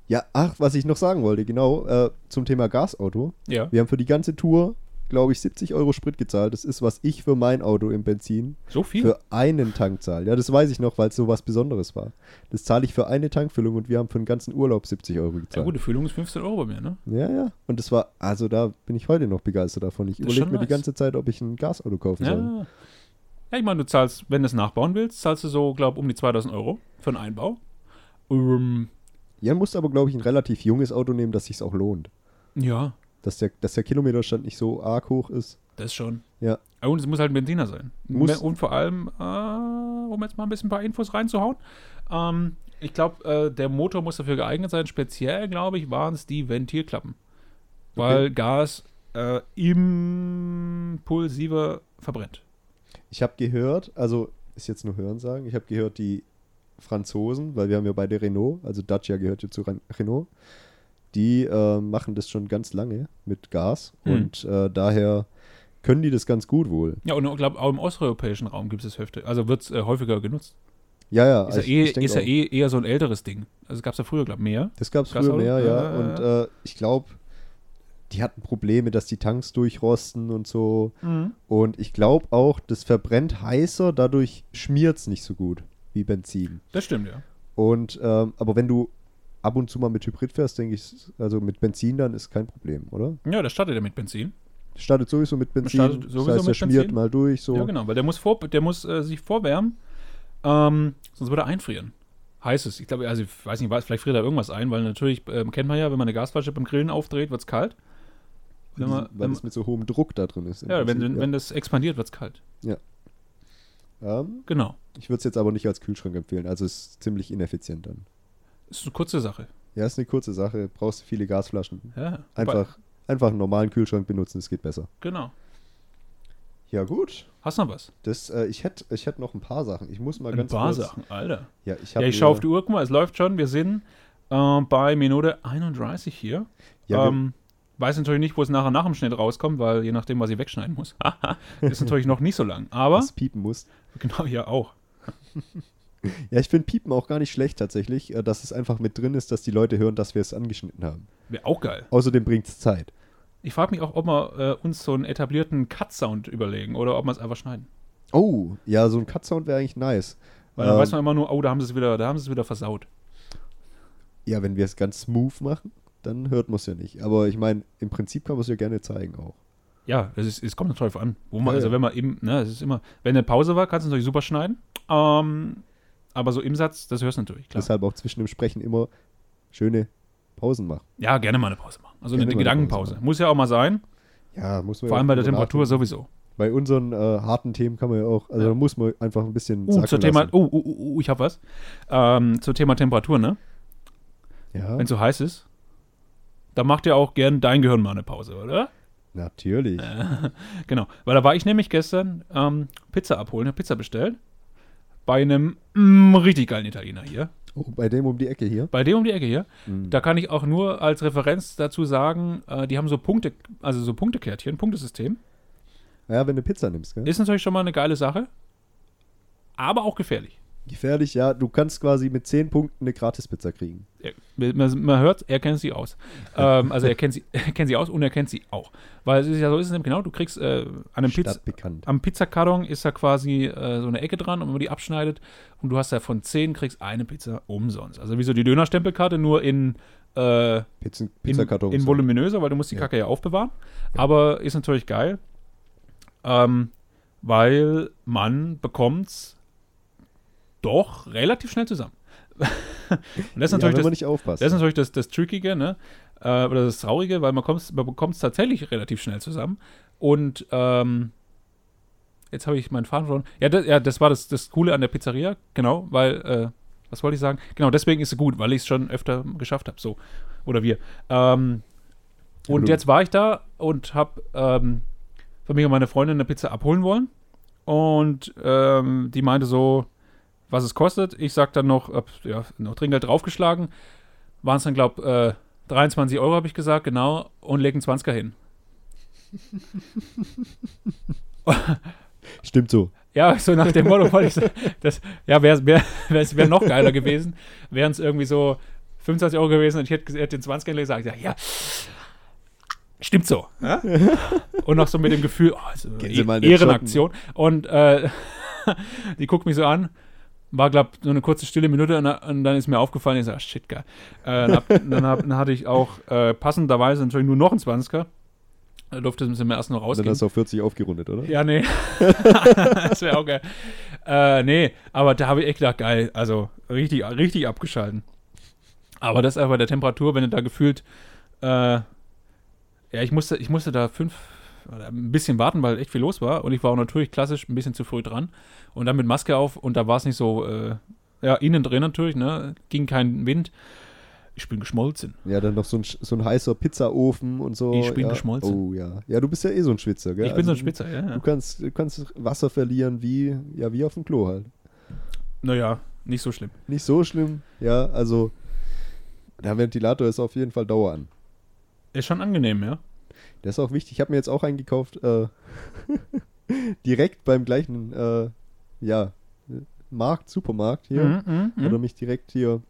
Ja, ach, was ich noch sagen wollte, genau, äh, zum Thema Gasauto.
Ja.
Wir haben für die ganze Tour, glaube ich, 70 Euro Sprit gezahlt. Das ist, was ich für mein Auto im Benzin
So viel?
für einen Tank zahle. Ja, das weiß ich noch, weil es so was Besonderes war. Das zahle ich für eine Tankfüllung und wir haben für den ganzen Urlaub 70 Euro
ja,
gezahlt.
gut, die Füllung ist 15 Euro bei mir, ne?
Ja, ja. Und das war, also da bin ich heute noch begeistert davon. Ich überlege mir die
nice.
ganze Zeit, ob ich ein Gasauto kaufen soll.
Ja. Ja, ich meine, du zahlst, wenn du es nachbauen willst, zahlst du so, glaube um die 2000 Euro für einen Einbau. Ähm,
Jan musste aber, glaube ich, ein relativ junges Auto nehmen, dass sich auch lohnt.
ja,
Dass der, dass der Kilometerstand nicht so arg hoch ist.
das schon.
Ja.
Und es muss halt ein Benziner sein.
Muss-
Und vor allem, äh, um jetzt mal ein bisschen ein paar Infos reinzuhauen, ähm, ich glaube, äh, der Motor muss dafür geeignet sein. Speziell, glaube ich, waren es die Ventilklappen. Weil Gas äh, impulsiver verbrennt.
Ich habe gehört, also ist jetzt nur Hörensagen, ich habe gehört, die Franzosen, weil wir haben ja beide Renault, also Dacia gehört ja zu Ren- Renault, die äh, machen das schon ganz lange mit Gas
Hm.
und äh, daher können die das ganz gut wohl.
Ja, und ich glaube, auch im osteuropäischen Raum gibt es das Hälfte. Also wird es äh, häufiger genutzt.
Ja, ja,
Ist, ja,
ich-
eh,
ich
ist ja eh eher so ein älteres Ding. Also gab es ja früher, glaube ich, mehr.
Das gab es früher mehr, ja.
Ja,
Und äh, ich glaube, die hatten Probleme, dass die Tanks durchrosten und so. Und ich glaube auch, das verbrennt heißer, dadurch schmiert es nicht so gut wie Benzin.
Das stimmt, ja.
Und ähm, aber wenn du ab und zu mal mit Hybrid fährst, denke ich, also mit Benzin dann ist kein Problem, oder?
Ja, der startet ja mit Benzin.
Startet sowieso mit Benzin,
Startet
das
sowieso
heißt, er
mit
schmiert
Benzin.
mal durch, so.
Ja, genau, weil der muss, vor, der muss äh, sich vorwärmen, ähm, sonst würde er einfrieren. Heißt es. Ich glaube, also ich weiß nicht, vielleicht friert da irgendwas ein, weil natürlich ähm, kennt man ja, wenn man eine Gasflasche beim Grillen aufdreht, wird es kalt. Wenn man,
weil
wenn,
das mit so hohem Druck da drin ist.
ja, wenn,
Prinzip,
wenn, wenn das expandiert, wird es kalt.
Ähm,
Genau.
ich würde es jetzt aber nicht als Kühlschrank empfehlen, also es ist ziemlich ineffizient dann.
Ist eine kurze Sache.
Ja, ist eine kurze Sache, brauchst du viele Gasflaschen.
Ja,
Einfach, einfach einen normalen Kühlschrank benutzen, es geht besser.
Genau.
Ja, gut.
Hast du noch was?
Das, äh, ich hätte ich hätt noch ein paar Sachen. Ich muss mal
Ein
ganz
paar
kurz.
Sachen, Alter.
Ja, ich,
Ja, ich schaue auf die Uhr, guck mal, es läuft schon. Wir sind äh, bei Minute 31 hier.
Ja, wir-
ähm, weiß natürlich nicht, wo es nachher nach dem Schnitt rauskommt, weil je nachdem, was ich wegschneiden muss, ist natürlich noch nicht so lang. Aber,
was piepen muss.
genau, ja auch.
Ja, ich finde Piepen auch gar nicht schlecht tatsächlich, äh, dass es einfach mit drin ist, dass die Leute hören, dass wir es angeschnitten haben.
Wäre auch geil.
Außerdem bringt es Zeit.
Ich frage mich auch, ob wir äh, uns so einen etablierten Cut-Sound überlegen oder ob wir es einfach schneiden.
Oh, ja, so ein Cut-Sound wäre eigentlich nice.
Weil dann
Ähm,
weiß man immer nur, oh, da haben sie es wieder, da haben sie es wieder versaut.
Ja, wenn wir es ganz smooth machen. Dann hört man es ja nicht. Aber ich meine, im Prinzip kann man es ja gerne zeigen auch.
Ja, es, ist, es kommt natürlich drauf an. Wo man,
Ja,
also
ja.
wenn man eben, ne, es ist immer, wenn eine Pause war, kannst du natürlich super schneiden. Ähm, aber so im Satz, das hörst du natürlich, klar.
Deshalb auch zwischen dem Sprechen immer schöne Pausen machen.
Ja, gerne mal eine Pause machen. Also
Gerne
eine
eine
Gedankenpause.
Pause
Muss ja auch mal sein.
Ja, muss man
Vor
ja
allem bei der Temperatur
nachdenken.
sowieso.
Bei unseren äh, harten Themen kann man ja auch, also da muss man einfach ein bisschen
Uh, zum Thema, uh, uh, uh, ich hab was. Ähm, zum Thema Temperatur, ne?
Ja,
Wenn es so heiß ist, da macht ja auch gern dein Gehirn mal eine Pause, oder?
natürlich.
Genau. Weil da war ich nämlich gestern ähm, Pizza abholen, Pizza bestellt. Bei einem mm, richtig geilen Italiener hier.
Oh, bei dem um die Ecke hier.
Bei dem um die Ecke hier.
Mhm.
Da kann ich auch nur als Referenz dazu sagen, äh, die haben so Punkte, also so Punktekärtchen, Punktesystem.
Ja, wenn du Pizza nimmst, gell?
Ist natürlich schon mal eine geile Sache. Aber auch gefährlich.
Gefährlich, ja. Du kannst quasi mit 10 Punkten eine Gratispizza kriegen.
Man, man hört, er kennt sie aus. ähm, also er kennt sie, er kennt sie aus und er kennt sie auch. Weil es ist ja so, ist es nämlich genau, du kriegst äh, an einem Pizza, am Pizzakarton ist da quasi äh, so eine Ecke dran und wenn man die abschneidet und du hast da von 10 kriegst eine Pizza umsonst. Also wie so die Dönerstempelkarte, nur in, äh,
Pizzen,
in,
Pizzakartons.
in voluminöser, weil du musst die
Ja.
Kacke ja aufbewahren. Aber ist natürlich geil, ähm, weil man bekommt's doch relativ schnell zusammen. und das ist
ja,
natürlich
wenn
das,
nicht aufpasst.
das ist natürlich das, das Trickige, ne? Äh, oder das Traurige, weil man kommt man bekommt es tatsächlich relativ schnell zusammen. Und ähm, jetzt habe ich meinen Faden verloren. Ja, das, ja, das war das, das Coole an der Pizzeria, genau, weil, äh, was wollte ich sagen? Genau, deswegen ist sie gut, weil ich es schon öfter geschafft habe, so. Oder wir. Ähm, und
du-
jetzt war ich da und habe ähm, von mir und meine Freundin eine Pizza abholen wollen. Und ähm, die meinte so, was es kostet. Ich sag dann noch, hab, ja, noch Trinkgeld draufgeschlagen. Waren es dann, glaub, äh, 23 Euro, habe ich gesagt, genau. Und legen 20er hin.
Stimmt so.
Ja, so nach dem Motto, ich so, das, ja, wäre wär, wär, wär noch geiler gewesen. Wären es irgendwie so 25 Euro gewesen und ich hätte, hätte den 20er gesagt, ja, ja, stimmt so. Ja? Und noch so mit dem Gefühl, oh,
den
Ehrenaktion. Und äh, die guckt mich so an, war, glaub, so eine kurze stille Minute und, und dann ist mir aufgefallen, ich so, ah, shit, geil. Äh, dann, dann, hab, dann hatte ich auch äh, passenderweise natürlich nur noch einen 20er. Da durfte es mir erst noch
Dann
rausgehen.
hast du auf 40 aufgerundet, oder?
Ja, nee. das wäre auch geil. Äh, nee, aber da habe ich echt gedacht, geil. Also richtig, richtig abgeschalten. Aber das ist einfach bei der Temperatur, wenn du da gefühlt, äh, ja, ich musste, ich musste da fünf, oder ein bisschen warten, weil echt viel los war. Und ich war auch natürlich klassisch ein bisschen zu früh dran. Und dann mit Maske auf und da war es nicht so, äh, ja, innen drin natürlich, ne? Ging kein Wind. Ich bin geschmolzen.
Ja, dann noch so ein, so ein heißer Pizzaofen und so.
Ich bin
ja.
geschmolzen.
Oh ja. Ja, du bist ja eh so ein Schwitzer, gell?
ich bin so ein
Also,
Spitzer, ja.
Du
ja.
kannst, du kannst Wasser verlieren wie, ja, wie auf dem Klo halt.
Naja, nicht so schlimm.
Nicht so schlimm, ja, also der Ventilator ist auf jeden Fall Dauer an.
Ist schon angenehm, ja.
Der ist auch wichtig. Ich habe mir jetzt auch einen gekauft, äh, direkt beim gleichen, äh, ja, Markt, Supermarkt hier.
Mhm, mhm,
Hat er mich direkt hier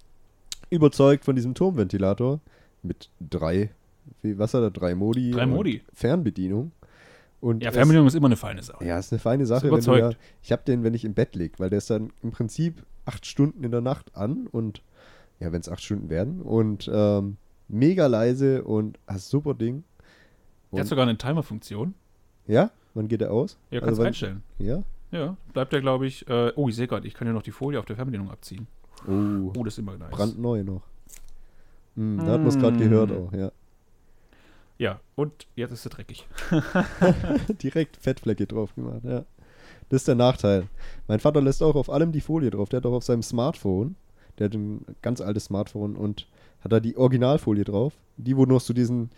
überzeugt von diesem Turmventilator mit drei, wie, was hat er, drei Modi.
Drei Modi.
Fernbedienung. Und
Ja, Fernbedienung ist immer eine feine Sache.
Ja, ist eine feine Sache.
Überzeugt.
ja, ich habe den, wenn ich im Bett lieg, weil der ist dann im Prinzip acht Stunden in der Nacht an und ja, wenn es acht Stunden werden und ähm, mega leise und ah, super Ding.
Der hat sogar eine Timer-Funktion.
ja, wann geht der aus?
Ja,
Also
kannst
wann-
einstellen.
Ja.
Ja, bleibt der, glaube ich. Äh, oh, ich sehe gerade, ich kann ja noch die Folie auf der Fernbedienung abziehen.
Oh,
Oh, das ist immer nice.
brandneu noch. Hm, da hat man es gerade
Mm.
gehört auch, ja.
Ja, und jetzt ist er dreckig.
Direkt Fettflecke drauf gemacht, ja. Das ist der Nachteil. Mein Vater lässt auch auf allem die Folie drauf. Der hat auch auf seinem Smartphone, der hat ein ganz altes Smartphone und hat da die Originalfolie drauf. Die, wo noch so diesen,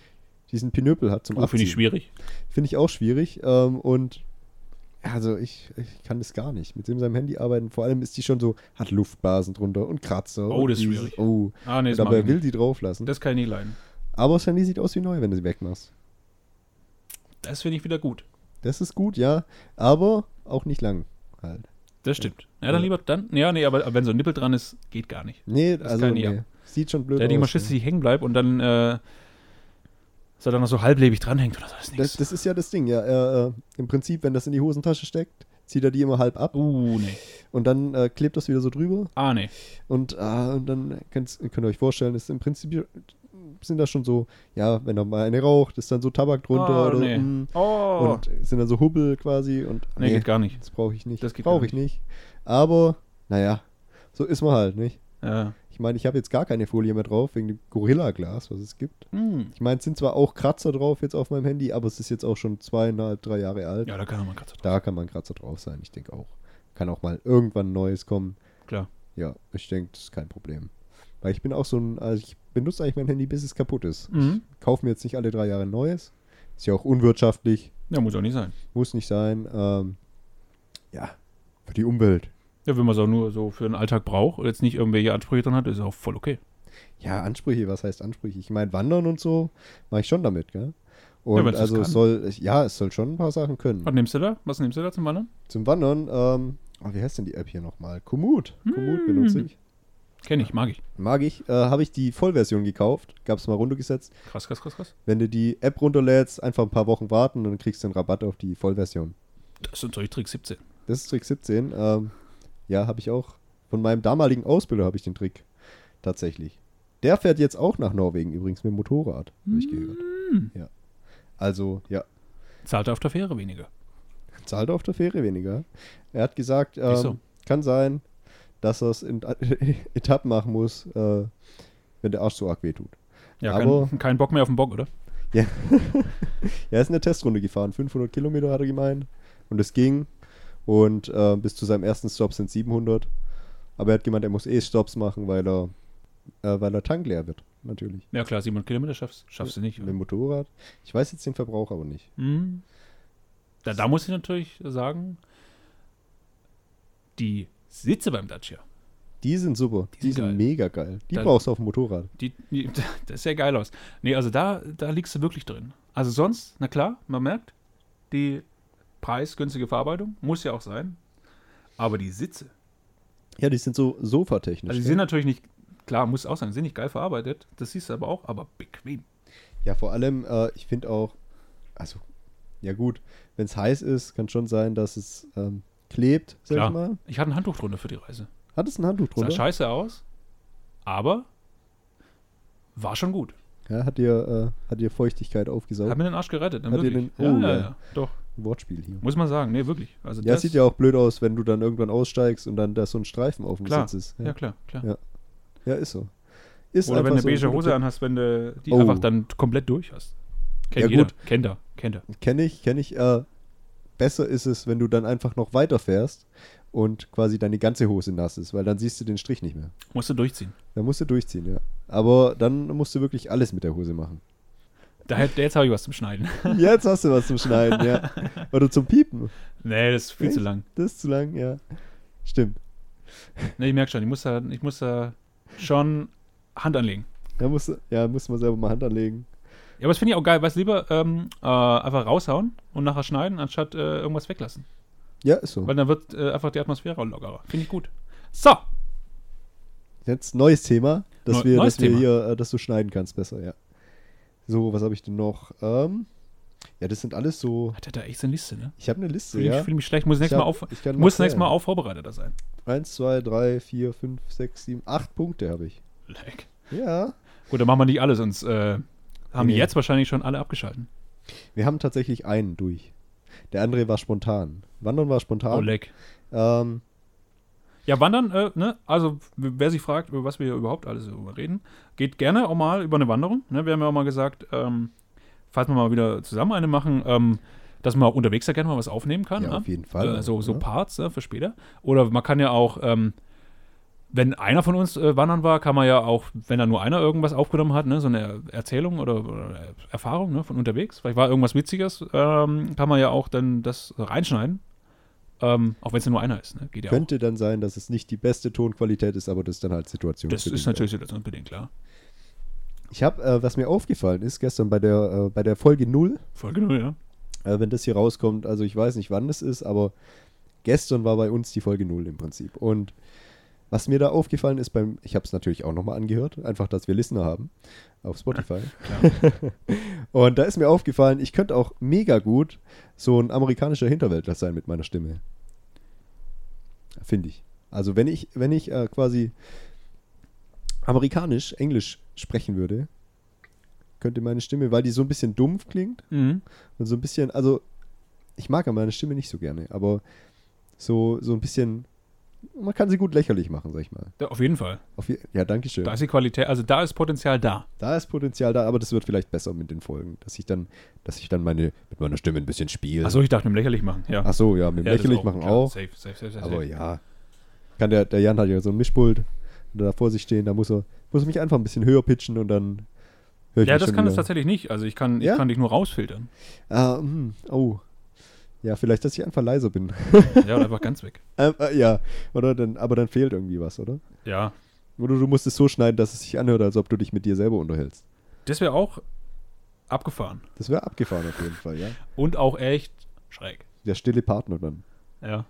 diesen Pinöpel hat zum
Oh, finde ich
Abziehen.
schwierig.
Finde ich auch schwierig. Ähm, und also ich, ich kann das gar nicht. Mit dem seinem Handy arbeiten. Vor allem ist die schon so, hat Luftblasen drunter und Kratzer.
Oh,
und
das ist schwierig.
Oh,
Ah, nee,
und aber er will die drauf lassen.
Das kann ich nicht leiden.
aber das Handy sieht aus wie neu, wenn du sie wegmachst.
Das finde ich wieder gut.
Das ist gut, ja. Aber auch nicht lang halt.
Das stimmt. Ja, dann lieber dann. Ja, nee, aber, aber wenn so ein Nippel dran ist, geht gar nicht.
Nee,
Das
also
kann ich
nee. Sieht schon blöd
Da hätte ich
aus.
mal Schiss, dass ich hängen bleibt und dann, äh, dass er dann noch so halblebig dranhängt oder so. Das ist
das, das ist ja das Ding, ja. Er, äh, Im Prinzip, wenn das in die Hosentasche steckt, zieht er die immer halb ab
Uh, nee.
und dann äh, klebt das wieder so drüber.
Ah, nee.
Und, äh, und dann könnt, könnt ihr euch vorstellen, ist im Prinzip sind da schon so, ja, wenn er mal eine raucht, ist dann so Tabak drunter
Oh,
oder
nee.
mm,
Oh,
und sind dann so Hubbel quasi und
nee, geht gar nicht.
das brauche ich nicht.
Das
brauche ich nicht. Aber, naja, so ist man halt, nicht?
Ja.
Ich meine, ich habe jetzt gar keine Folie mehr drauf, wegen dem Gorilla-Glas, was es gibt.
Hm.
Ich meine, es sind zwar auch Kratzer drauf jetzt auf meinem Handy, aber es ist jetzt auch schon zweieinhalb, drei Jahre alt.
ja, da kann man gerade so
Da kann man Kratzer drauf sein, ich denke auch. Kann auch mal irgendwann Neues kommen.
Klar.
Ja, ich denke, das ist kein Problem. Weil ich bin auch so ein, also ich benutze eigentlich mein Handy, bis es kaputt ist.
Mhm.
Ich kaufe mir jetzt nicht alle drei Jahre ein neues. Ist ja auch unwirtschaftlich,
Ja, muss auch nicht sein.
muss nicht sein. Ähm, ja, für die Umwelt.
Ja, wenn man es auch nur so für den Alltag braucht und jetzt nicht irgendwelche Ansprüche dran hat, ist auch voll okay.
Ja, Ansprüche, was heißt Ansprüche? Ich meine, Wandern und so mache ich schon damit, gell? Und
das
also es soll, ja, es soll schon ein paar Sachen können.
Was nimmst du da? Was nimmst du da zum Wandern?
Zum Wandern, ähm, oh, wie heißt denn die App hier nochmal? Komoot. Komoot
Hm.
benutze ich.
Kenn ich, mag ich.
Mag ich. Äh, Habe ich die Vollversion gekauft. Gab es mal runtergesetzt.
Krass, krass, krass, krass.
Wenn du die App runterlädst, einfach ein paar Wochen warten und dann kriegst du einen Rabatt auf die Vollversion.
Das ist natürlich Trick 17.
Das ist Trick 17. Ähm, ja, habe ich auch. Von meinem damaligen Ausbilder habe ich den Trick. Tatsächlich. Der fährt jetzt auch nach Norwegen übrigens mit dem Motorrad, habe ich gehört.
Hm.
Ja. Also, ja.
Zahlt er auf der Fähre weniger.
Zahlt auf der Fähre weniger. Er hat gesagt, ähm,
Wieso?
kann sein, dass er es in Etappen machen muss, äh, wenn der Arsch so arg wehtut.
Ja,
Aber-
kein, kein Bock mehr auf den Bock, oder?
Ja. er ist in der Testrunde gefahren. 500 Kilometer hat er gemeint. Und es ging. Und äh, bis zu seinem ersten Stop sind 700. Aber er hat gemeint, er muss eh Stops machen, weil er, äh, weil er Tank leer wird. Natürlich.
Ja, klar, 700 Kilometer schaffst, schaffst du nicht.
Mit dem Motorrad. Ich weiß jetzt den Verbrauch aber nicht.
Mhm. Da, da muss ich natürlich sagen, die Sitze beim Dacia,
Die sind super.
Die
Die,
sind
sind
geil.
mega geil. Die
Da-
brauchst du auf dem Motorrad.
die, die, das sieht ja geil aus. Nee, also da, da liegst du wirklich drin. Also sonst, na klar, man merkt, die preisgünstige Verarbeitung muss ja auch sein. Aber die Sitze,
Ja, die sind so sofatechnisch.
also die
ne?
sind natürlich nicht, klar, muss auch sagen, sind nicht geil verarbeitet, das siehst du aber auch, aber bequem.
Ja, vor allem, äh, ich finde auch, also, ja gut, wenn es heiß ist, kann schon sein, dass es ähm, klebt, sag
Klar.
ich mal.
Ich hatte ein Handtuch drunter für die Reise.
Hat es ein Handtuch
Sah
drunter?
scheiße aus, aber war schon gut.
Ja, hat dir, äh, hat dir Feuchtigkeit aufgesaugt?
Hat mir den Arsch gerettet, ne,
Hat dir den-
ja,
oh,
ja,
ja.
ja, doch.
Wortspiel hier.
Muss man sagen, nee, wirklich. Also
Ja,
das,
sieht ja auch blöd aus, wenn du dann irgendwann aussteigst und dann da so ein Streifen auf dem
Klar.
Sitz ist.
Ja,
Ja,
klar, klar.
Ja. ja ist so. Ist
Oder wenn du
so
beige Hose anhast, wenn du die
Oh.
einfach dann komplett durch hast. Kennt
Ja,
jeder.
gut.
Kennt er. Kennt er.
Kenne ich, kenne ich. Äh, besser ist es, wenn du dann einfach noch weiterfährst und quasi deine ganze Hose nass ist, weil dann siehst du den Strich nicht mehr.
Musst du durchziehen.
Da musst du durchziehen, ja. Aber dann musst du wirklich alles mit der Hose machen.
Da, jetzt habe ich was zum Schneiden.
Jetzt hast du was zum Schneiden, ja. Oder zum Piepen.
nee, das ist viel zu
Echt?
lang.
Das ist zu lang, ja. Stimmt.
Nee, ich merke schon, ich muss, da, ich muss da schon Hand anlegen.
Da musst du, ja, muss man selber mal Hand anlegen.
Ja, aber das finde ich auch geil. Weißt du, lieber ähm, äh, einfach raushauen und nachher schneiden, anstatt äh, irgendwas weglassen.
Ja, ist so.
Weil dann wird äh, einfach die Atmosphäre lockerer. Finde ich gut. So,
Jetzt neues Thema, dass
Neu-
wir, dass wir
Thema.
hier, äh, dass du schneiden kannst besser, ja. So, was habe ich denn noch? Ähm, ja, das sind alles so.
hat er da echt so eine Liste, ne?
Ich habe eine Liste,
Fühle
ja.
ich fühle mich schlecht. Muss
Ich
nächstes Mal auf,
ich
muss nächstes Mal auch vorbereiteter sein.
Eins, zwei, drei, vier, fünf, sechs, sieben, acht Punkte habe ich.
Leck.
Ja.
Gut, dann machen wir nicht alle, sonst äh, haben
Nee.
die jetzt wahrscheinlich schon alle abgeschalten.
Wir haben tatsächlich einen durch. Der andere war spontan. Wandern war spontan.
Oh, leck.
Ähm,
Ja, wandern, äh, ne? Also, wer sich fragt, über was wir hier überhaupt alles reden, geht gerne auch mal über eine Wanderung. Ne? Wir haben ja auch mal gesagt, ähm, falls wir mal wieder zusammen eine machen, ähm, dass man auch unterwegs da gerne mal was aufnehmen kann.
ja,
ne?
auf jeden Fall.
Äh, so, so
ja.
Parts ne, für später. Oder man kann ja auch, ähm, wenn einer von uns äh, wandern war, kann man ja auch, wenn da nur einer irgendwas aufgenommen hat, ne, so eine Erzählung oder, oder Erfahrung ne, von unterwegs, vielleicht war irgendwas Witziges, ähm, kann man ja auch dann das reinschneiden. Ähm, auch wenn es ja nur einer ist, ne? Geht ja auch.
Könnte dann sein, dass es nicht die beste Tonqualität ist, aber das ist dann halt Situation.
Das ist natürlich situationsbedingt, klar.
Ich habe, äh, was mir aufgefallen ist, gestern bei der, äh, bei der Folge 0,
Folge 0, ja.
äh, wenn das hier rauskommt, also ich weiß nicht, wann es ist, aber gestern war bei uns die Folge 0 im Prinzip. Und was mir da aufgefallen ist beim, ich habe es natürlich auch nochmal angehört, einfach, dass wir Listener haben auf Spotify. Und da ist mir aufgefallen, ich könnte auch mega gut so ein amerikanischer Hinterwäldler sein mit meiner Stimme. Finde ich. Also wenn ich, wenn ich äh, quasi amerikanisch, Englisch sprechen würde, könnte meine Stimme, weil die so ein bisschen dumpf klingt
Mhm.
und so ein bisschen, also ich mag ja meine Stimme nicht so gerne, aber so, so ein bisschen, man kann sie gut lächerlich machen, sag ich mal.
Ja, auf jeden Fall.
Auf je, ja, danke schön.
Da ist die Qualität, also da ist Potenzial da.
Da ist Potenzial da, aber das wird vielleicht besser mit den Folgen, dass ich dann, dass ich dann meine, mit meiner Stimme ein bisschen spiele.
Achso, ich dachte mit dem lächerlich machen. Ja.
Ach so, ja, mit dem
Ja,
lächerlich machen
klar.
auch.
Safe, safe, safe, safe,
Aber ja, kann der, der Jan hat ja so ein Mischpult da vor sich stehen, da muss er, muss er mich einfach ein bisschen höher pitchen und dann höre ich
Ja, das kann es tatsächlich nicht. Also ich kann,
Ja?
ich kann dich nur rausfiltern.
Ah, hm, oh. Ja, vielleicht, dass ich einfach leiser bin.
Ja, oder einfach ganz weg.
Ähm, äh, ja, oder dann, aber dann fehlt irgendwie was, oder?
Ja.
Oder du musst es so schneiden, dass es sich anhört, als ob du dich mit dir selber unterhältst.
Das wäre auch abgefahren.
Das wäre abgefahren auf jeden Fall, ja.
Und auch echt schräg.
Der stille Partner dann.
Ja.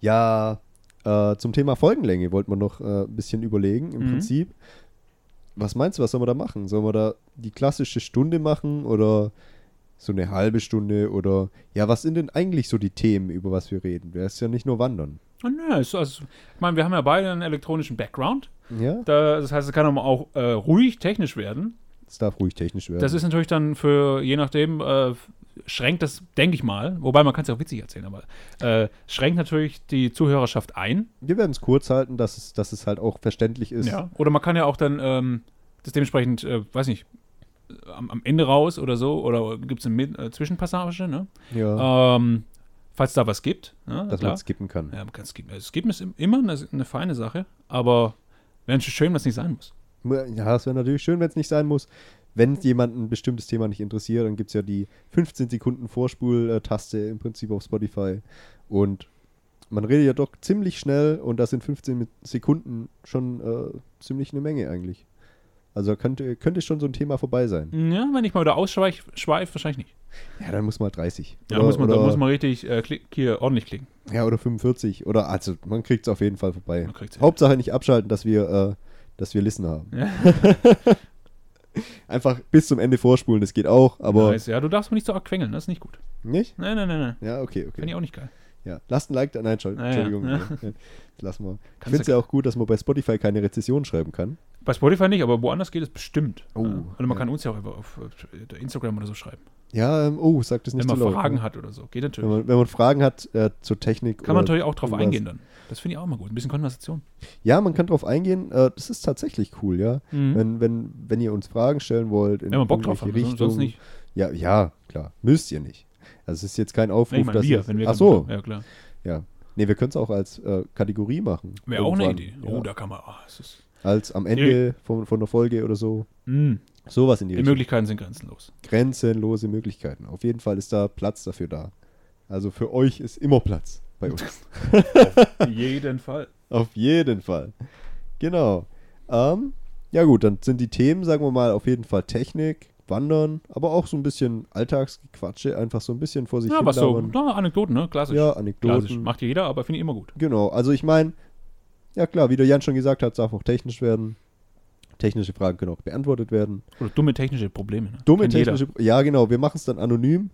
Ja, äh, zum Thema Folgenlänge wollten wir noch äh, ein bisschen überlegen, im
Mhm.
Prinzip. Was meinst du, was sollen wir da machen? Sollen wir da die klassische Stunde machen oder so eine halbe Stunde oder ja, was sind denn eigentlich so die Themen, über was wir reden? Wir ist ja nicht nur Wandern.
Oh, nö, also, ich meine, wir haben ja beide einen elektronischen Background.
Ja,
Da, das heißt, es kann auch äh, ruhig technisch werden.
das darf ruhig technisch werden.
Das ist natürlich dann für, je nachdem, äh, schränkt das, denke ich mal, wobei man kann es ja auch witzig erzählen, aber äh, schränkt natürlich die Zuhörerschaft ein.
wir werden es kurz halten, dass es, dass es halt auch verständlich ist.
Ja. Oder man kann ja auch dann ähm, das dementsprechend, äh, weiß nicht, am, am Ende raus oder so, oder gibt es eine Mit- äh, Zwischenpassage, ne?
Ja,
Ähm, falls da was gibt, ne?
dass
klar.
man skippen kann.
Ja, man kann skippen. Also Skippen ist im- immer eine, eine feine Sache, aber wäre schön, was nicht sein muss.
Ja, es wäre natürlich schön, wenn es nicht sein muss. Wenn jemand ein bestimmtes Thema nicht interessiert, dann gibt es ja die 15 Sekunden Vorspul-Taste im Prinzip auf Spotify. Und man redet ja doch ziemlich schnell und das sind 15 mit- Sekunden schon äh, ziemlich eine Menge eigentlich. Also könnte, könnte schon so ein Thema vorbei sein.
Ja, wenn ich mal wieder ausschweif, schweif, wahrscheinlich nicht.
Ja, dann muss man halt 30.
Ja, da muss man, da
oder,
muss man richtig äh, klick, hier ordentlich klicken.
ja, oder 45. Oder also man kriegt es auf jeden Fall vorbei. Hauptsache nicht abschalten, dass wir, äh, dass wir Listen haben.
Ja.
Einfach bis zum Ende vorspulen, das geht auch, aber
Nice. Ja, du darfst mir nicht so arg quengeln, das ist nicht gut.
nicht?
Nein, nein, nein, nein.
Ja, okay, okay.
Finde ich auch nicht geil.
Ja, lasst ein Like da. Nein, Entschuldigung.
ja.
Ja, ja. Lassen wir. Ich finde es ja auch gut, dass man bei Spotify keine Rezession schreiben kann.
Bei Spotify nicht, aber woanders geht es bestimmt.
Oh,
ja. Oder man
ja.
kann uns ja auch einfach auf Instagram oder so schreiben.
Ja, ähm, oh, sagt es nicht
Wenn man
laut.
Fragen
ne?
hat oder so. Geht
Wenn
natürlich.
man, wenn man Fragen hat äh, zur Technik.
Kann man natürlich auch drauf
irgendwas.
eingehen dann. Das finde ich auch mal gut. Ein bisschen Konversation.
Ja, man kann drauf eingehen. Äh, das ist tatsächlich cool, ja.
Mhm.
Wenn, wenn, wenn ihr uns Fragen stellen wollt, in
Wenn man Bock drauf hat,
irgendwelche
sonst- nicht.
Ja, ja, klar. Müsst ihr nicht. Also es ist jetzt kein Aufruf,
Nee, ich meine,
dass
wir, wenn wir
Ach so.
Ja, klar.
ja. Nee, wir können es auch als äh, Kategorie machen.
Wäre auch eine Idee.
Ja.
Oh, da kann man. ah, es ist,
als am Ende von, von der Folge oder so.
mh,
Sowas in die
die
Richtung.
Möglichkeiten sind grenzenlos.
grenzenlose Möglichkeiten. Auf jeden Fall ist da Platz dafür da. Also für euch ist immer Platz bei uns.
Auf jeden Fall.
auf jeden Fall. Genau. Ähm, ja gut, dann sind die Themen, sagen wir mal, auf jeden Fall Technik, Wandern, aber auch so ein bisschen Alltagsquatsche, einfach so ein bisschen vor sich
Ja,
hin
was so. Na, Anekdoten, ne? Klassisch.
Ja,
Klassisch.
Anekdoten.
Macht jeder, aber finde ich immer gut.
Genau, also ich meine, ja klar, wie der Jan schon gesagt hat, darf auch technisch werden. Technische Fragen können auch beantwortet werden.
Oder dumme technische Probleme. Ne?
Dumme
Kennt
technische. Ja, genau. Wir machen es dann anonym.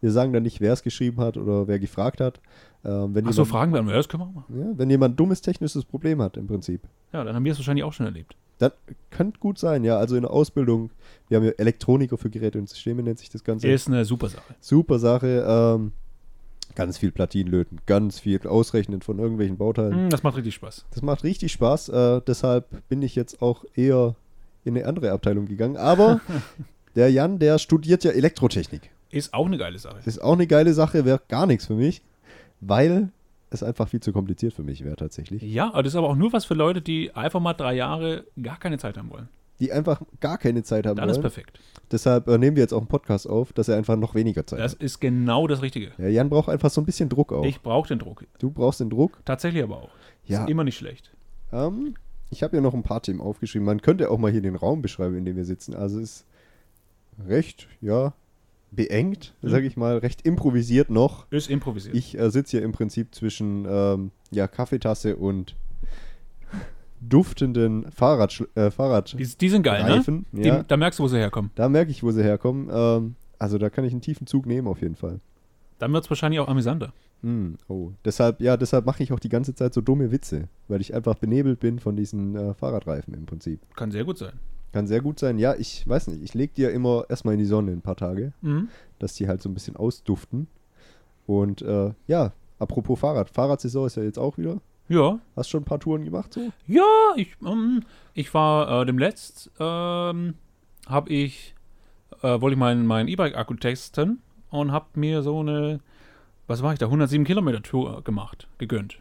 Wir sagen dann nicht, wer es geschrieben hat oder wer gefragt hat. Ähm, wenn,
Ach so,
jemand,
Fragen werden wir. Das können wir auch machen.
ja, wenn jemand ein dummes technisches Problem hat, im Prinzip.
Ja, dann haben wir es wahrscheinlich auch schon erlebt.
Dann könnte gut sein, ja. Also in der Ausbildung, wir haben ja Elektroniker für Geräte und Systeme, nennt sich das Ganze.
Ist eine super Sache.
Super Sache. Ähm, ganz viel Platinen löten, ganz viel ausrechnen von irgendwelchen Bauteilen.
Hm, das macht richtig Spaß.
Das macht richtig Spaß. Äh, deshalb bin ich jetzt auch eher in eine andere Abteilung gegangen. Aber der Jan, der studiert ja Elektrotechnik.
Ist auch eine geile Sache.
Ist auch eine geile Sache, wäre gar nichts für mich, weil es einfach viel zu kompliziert für mich wäre tatsächlich.
Ja, aber das ist aber auch nur was für Leute, die einfach mal drei Jahre gar keine Zeit haben wollen.
Die einfach gar keine Zeit haben
Dann ist
wollen.
perfekt.
Deshalb äh, nehmen wir jetzt auch einen Podcast auf, dass er einfach noch weniger Zeit
Das
hat.
ist genau das Richtige.
Ja, Jan braucht einfach so ein bisschen Druck auch.
Ich brauche den Druck.
du brauchst den Druck.
Tatsächlich aber auch.
Ja.
Ist immer nicht schlecht.
Ähm, ich habe ja noch ein paar Themen aufgeschrieben. Man könnte auch mal hier den Raum beschreiben, in dem wir sitzen. Also es ist recht, ja, beengt,
Mhm.
sage ich mal, recht improvisiert noch.
Ist improvisiert.
Ich äh, sitze hier im Prinzip zwischen ähm, ja, Kaffeetasse und duftenden Fahrrad, äh, Fahrrad.
die, die sind geil,
Reifen,
ne? Die,
ja.
Da merkst du, wo sie herkommen.
Da merke ich, wo sie herkommen. Ähm, also da kann ich einen tiefen Zug nehmen auf jeden Fall.
Dann wird es wahrscheinlich auch amüsanter.
Hm, oh, deshalb, ja, deshalb mache ich auch die ganze Zeit so dumme Witze, weil ich einfach benebelt bin von diesen äh, Fahrradreifen im Prinzip.
Kann sehr gut sein.
Kann sehr gut sein. Ja, ich weiß nicht. Ich lege die ja immer erstmal in die Sonne ein paar Tage,
Mhm.
dass die halt so ein bisschen ausduften. Und äh, ja, apropos Fahrrad. Fahrradsaison ist ja jetzt auch wieder.
Ja.
Hast schon ein paar Touren gemacht so?
Ja, ich, ähm, ich war äh, dem letzt, ähm, habe ich, äh, wollte ich meinen mein E-Bike-Akku testen und habe mir so eine, was war ich da, 107 Kilometer Tour gemacht, gegönnt.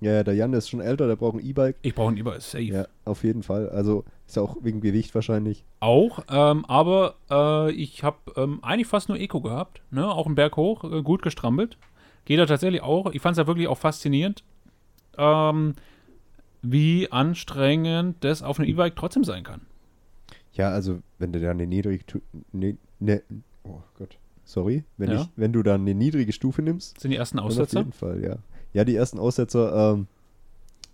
Ja, der Jan ist schon älter, der braucht ein E-Bike.
Ich brauche ein E-Bike, safe.
Ja, auf jeden Fall. Also ist ja auch wegen Gewicht wahrscheinlich.
Auch, ähm, aber äh, ich habe ähm, eigentlich fast nur Eco gehabt, ne? auch einen Berg hoch, äh, gut gestrampelt. Geht da tatsächlich auch. Ich fand es ja wirklich auch faszinierend, ähm, wie anstrengend das auf einem E-Bike trotzdem sein kann.
Ja, also wenn du da eine niedrige ne, ne, oh Gott, sorry, wenn
Ja.
ich, wenn du dann eine niedrige Stufe nimmst,
Sind die ersten
dann auf
Aussetzer?
jeden Fall, ja. Ja, die ersten Aussetzer, ähm,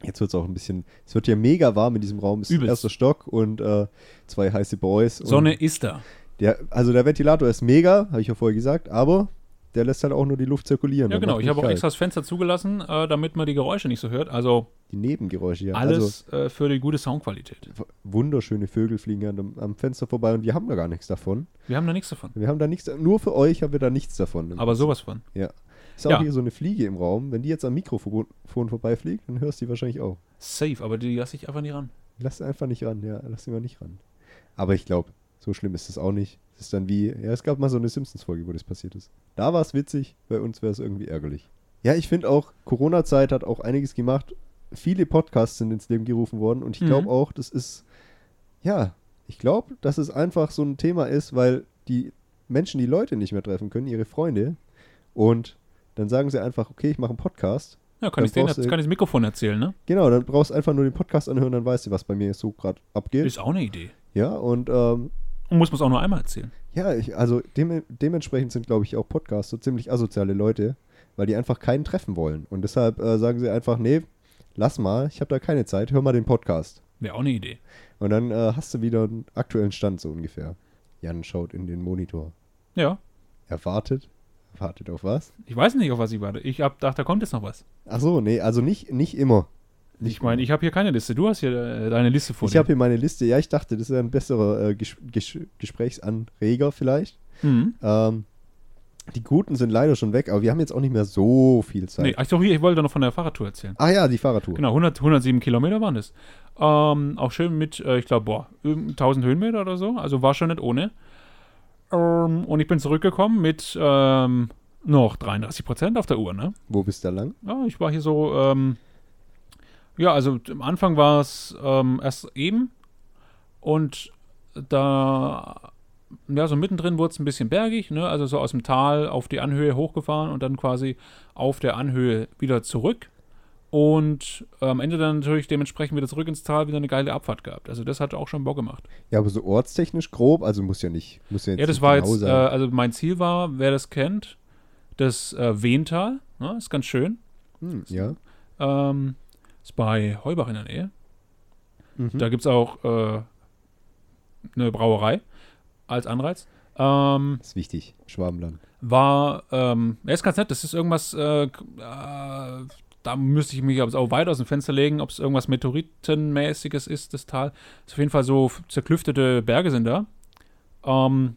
jetzt wird es auch ein bisschen, es wird ja mega warm in diesem Raum, es ist
Übelst.
erster Stock und äh, zwei heiße Boys.
Sonne ist da.
Der, also der Ventilator ist mega, habe ich ja vorher gesagt, aber der lässt halt auch nur die Luft zirkulieren.
Ja, genau. Ich habe auch extra das Fenster zugelassen, äh, damit man die Geräusche nicht so hört. Also
Die Nebengeräusche, ja. Also
alles äh, für die gute Soundqualität.
wunderschöne Vögel fliegen an am Fenster vorbei und wir haben da gar nichts davon.
Wir haben da nichts davon.
Wir haben da nichts, nur für euch haben wir da nichts davon.
Aber sowas von.
Ist auch
Ja.
hier so eine Fliege im Raum. Wenn die jetzt am Mikrofon vorbeifliegt, dann hörst du die wahrscheinlich auch.
Safe, aber die lasse ich einfach nicht ran.
Lass sie einfach nicht ran, ja, lass sie mal nicht ran. Aber ich glaube, so schlimm ist es auch nicht. Es ist dann wie, ja, es gab mal so eine Simpsons-Folge, wo das passiert ist. Da war es witzig, bei uns wäre es irgendwie ärgerlich. Ja, ich finde auch, Corona-Zeit hat auch einiges gemacht. Viele Podcasts sind ins Leben gerufen worden und ich
Mhm.
glaube auch, das ist, ja, ich glaube, dass es einfach so ein Thema ist, weil die Menschen die Leute nicht mehr treffen können, ihre Freunde. Und dann sagen sie einfach, okay, ich mache einen Podcast.
Ja, kann ich denen
du-
kann ich das Mikrofon erzählen, ne?
Genau, dann brauchst du einfach nur den Podcast anhören, dann weißt du, was bei mir so gerade abgeht.
Ist auch eine Idee.
Ja, und ähm,
Und muss man es auch nur einmal erzählen.
ja, ich, also dem, dementsprechend sind, glaube ich, auch Podcasts so ziemlich asoziale Leute, weil die einfach keinen treffen wollen. Und deshalb äh, sagen sie einfach, nee, lass mal, ich habe da keine Zeit, hör mal den Podcast.
Wäre auch eine Idee.
Und dann äh, hast du wieder einen aktuellen Stand so ungefähr. Jan schaut in den Monitor.
Ja.
Er wartet. Wartet auf was?
Ich weiß nicht, auf was ich warte. Ich hab gedacht, da kommt jetzt noch was.
Ach so, nee, also nicht, nicht immer.
Ich meine, ich habe hier keine Liste. Du hast hier äh, deine Liste vor
Ich habe hier meine Liste. Ja, ich dachte, das ist ein besserer äh, Ges Ges Gesprächsanreger vielleicht.
Mhm.
Ähm, die Guten sind leider schon weg, aber wir haben jetzt auch nicht mehr so viel Zeit.
Nee, ach doch, hier, ich wollte noch von der Fahrradtour erzählen.
Ah ja, die Fahrradtour.
Genau, 100, 107 Kilometer waren das. Ähm, auch schön mit, äh, ich glaube, boah, ähm, 1000 Höhenmeter oder so. Also war schon nicht ohne. Ähm, und ich bin zurückgekommen mit ähm, noch 33 Prozent auf der Uhr, ne?
Wo bist du da lang?
Ja, ich war hier so, ähm, ja, also am Anfang war es ähm, erst eben und da, ja, so mittendrin wurde es ein bisschen bergig, ne? Also so aus dem Tal auf die Anhöhe hochgefahren und dann quasi auf der Anhöhe wieder zurück. Und äh, am Ende dann natürlich dementsprechend wieder zurück ins Tal, wieder eine geile Abfahrt gehabt. Also das hat auch schon Bock gemacht.
Ja, aber so ortstechnisch grob, also muss ja nicht. Muss ja, jetzt
Ja, das
nicht
war
genau
jetzt, äh, also mein Ziel war, wer das kennt, das äh, Wehntal, ne? ist ganz schön.
hm, ja.
Ähm, ist bei Heubach in der Nähe.
Mhm.
Da gibt es auch äh, eine Brauerei als Anreiz. Ähm,
ist wichtig. Schwabenland.
war, ähm, ja, ist ganz nett. Das ist irgendwas, äh, äh, da müsste ich mich aber auch weit aus dem Fenster legen, ob es irgendwas Meteoritenmäßiges ist, das Tal. Ist auf jeden Fall so zerklüftete Berge sind da. Ähm,